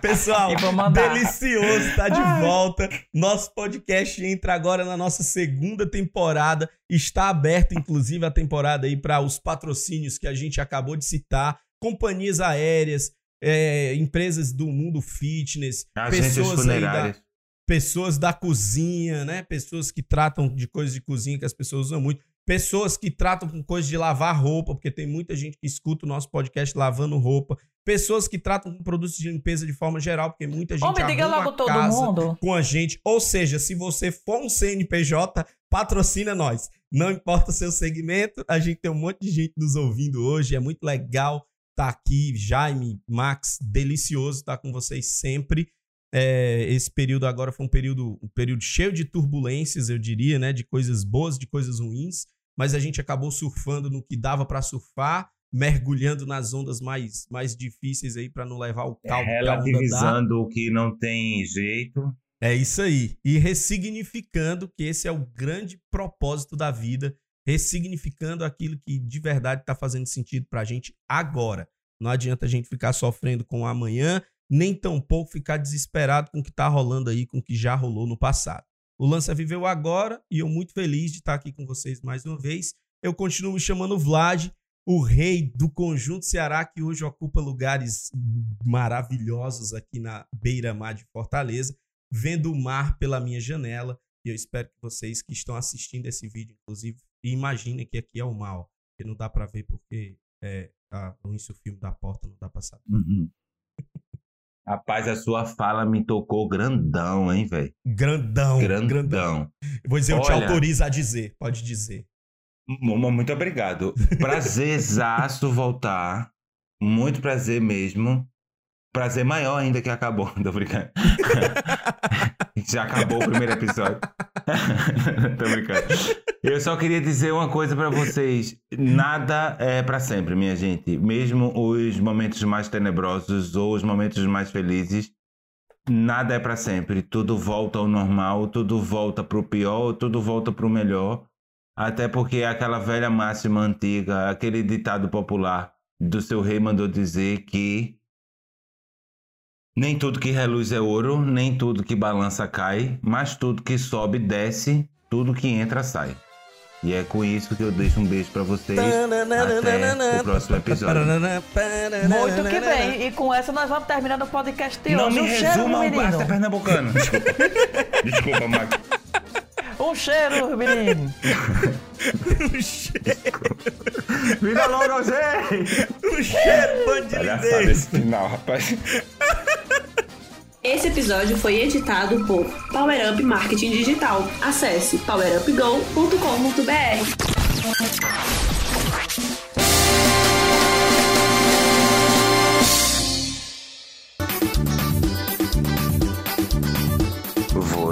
Pessoal, delicioso, tá de volta. Nosso podcast entra agora na nossa segunda temporada. Está aberto, inclusive, a temporada aí para os patrocínios que a gente acabou de citar, companhias aéreas, é, empresas do mundo fitness, Agências pessoas aí da, pessoas da cozinha, né? Pessoas que tratam de coisas de cozinha que as pessoas usam muito. Pessoas que tratam com coisas de lavar roupa, porque tem muita gente que escuta o nosso podcast lavando roupa. Pessoas que tratam com produtos de limpeza de forma geral, porque muita gente me diga arruma logo a todo casa mundo. com a gente. Ou seja, se você for um CNPJ, patrocina nós. Não importa o seu segmento, a gente tem um monte de gente nos ouvindo hoje. É muito legal estar aqui. Jaime, Max, delicioso estar com vocês sempre. É, esse período agora foi um período, um período cheio de turbulências, eu diria, né? De coisas boas, de coisas ruins. Mas a gente acabou surfando no que dava para surfar, mergulhando nas ondas mais, mais difíceis aí para não levar o caldo a onda dá. Relativizando o que não tem jeito. É isso aí. E ressignificando que esse é o grande propósito da vida, ressignificando aquilo que de verdade está fazendo sentido para a gente agora. Não adianta a gente ficar sofrendo com o amanhã, nem tampouco ficar desesperado com o que está rolando aí, com o que já rolou no passado. O Lança viveu agora e eu muito feliz de estar aqui com vocês mais uma vez. Eu continuo me chamando Vlad, o rei do conjunto Ceará, que hoje ocupa lugares maravilhosos aqui na beira-mar de Fortaleza vendo o mar pela minha janela. E eu espero que vocês que estão assistindo esse vídeo, inclusive, imaginem que aqui é o mal. Que não dá pra ver porque é, a, o início do filme da porta não dá pra saber. Uhum. Rapaz, a sua fala me tocou grandão, hein, velho? Grandão, grandão. Grandão. Eu vou dizer, eu te Olha- autorizo a dizer. Pode dizer. Mu- Muito obrigado. Prazerzaço voltar. Muito prazer mesmo. Prazer maior ainda que acabou. Tô brincando. Já acabou o primeiro episódio. Tô brincando. Eu só queria dizer uma coisa pra vocês. Nada é pra sempre, minha gente. Mesmo os momentos mais tenebrosos ou os momentos mais felizes, nada é pra sempre. Tudo volta ao normal, tudo volta pro pior, tudo volta pro melhor. Até porque aquela velha máxima antiga, aquele ditado popular do seu rei mandou dizer que nem tudo que reluz é ouro, nem tudo que balança cai, mas tudo que sobe desce, tudo que entra sai. E é com isso que eu deixo um beijo pra vocês. Até o próximo episódio. Muito que bem. E com essa nós vamos terminando o podcast de Não hoje. me um cheiro, resuma o basta pernambucano. Desculpa. Desculpa, Max. Um cheiro, menino. Vida longa, Rogério! O cheiro, Palhaçada esse final, rapaz. Esse episódio foi editado por Power Up Marketing Digital. Acesse powerupgo.com.br.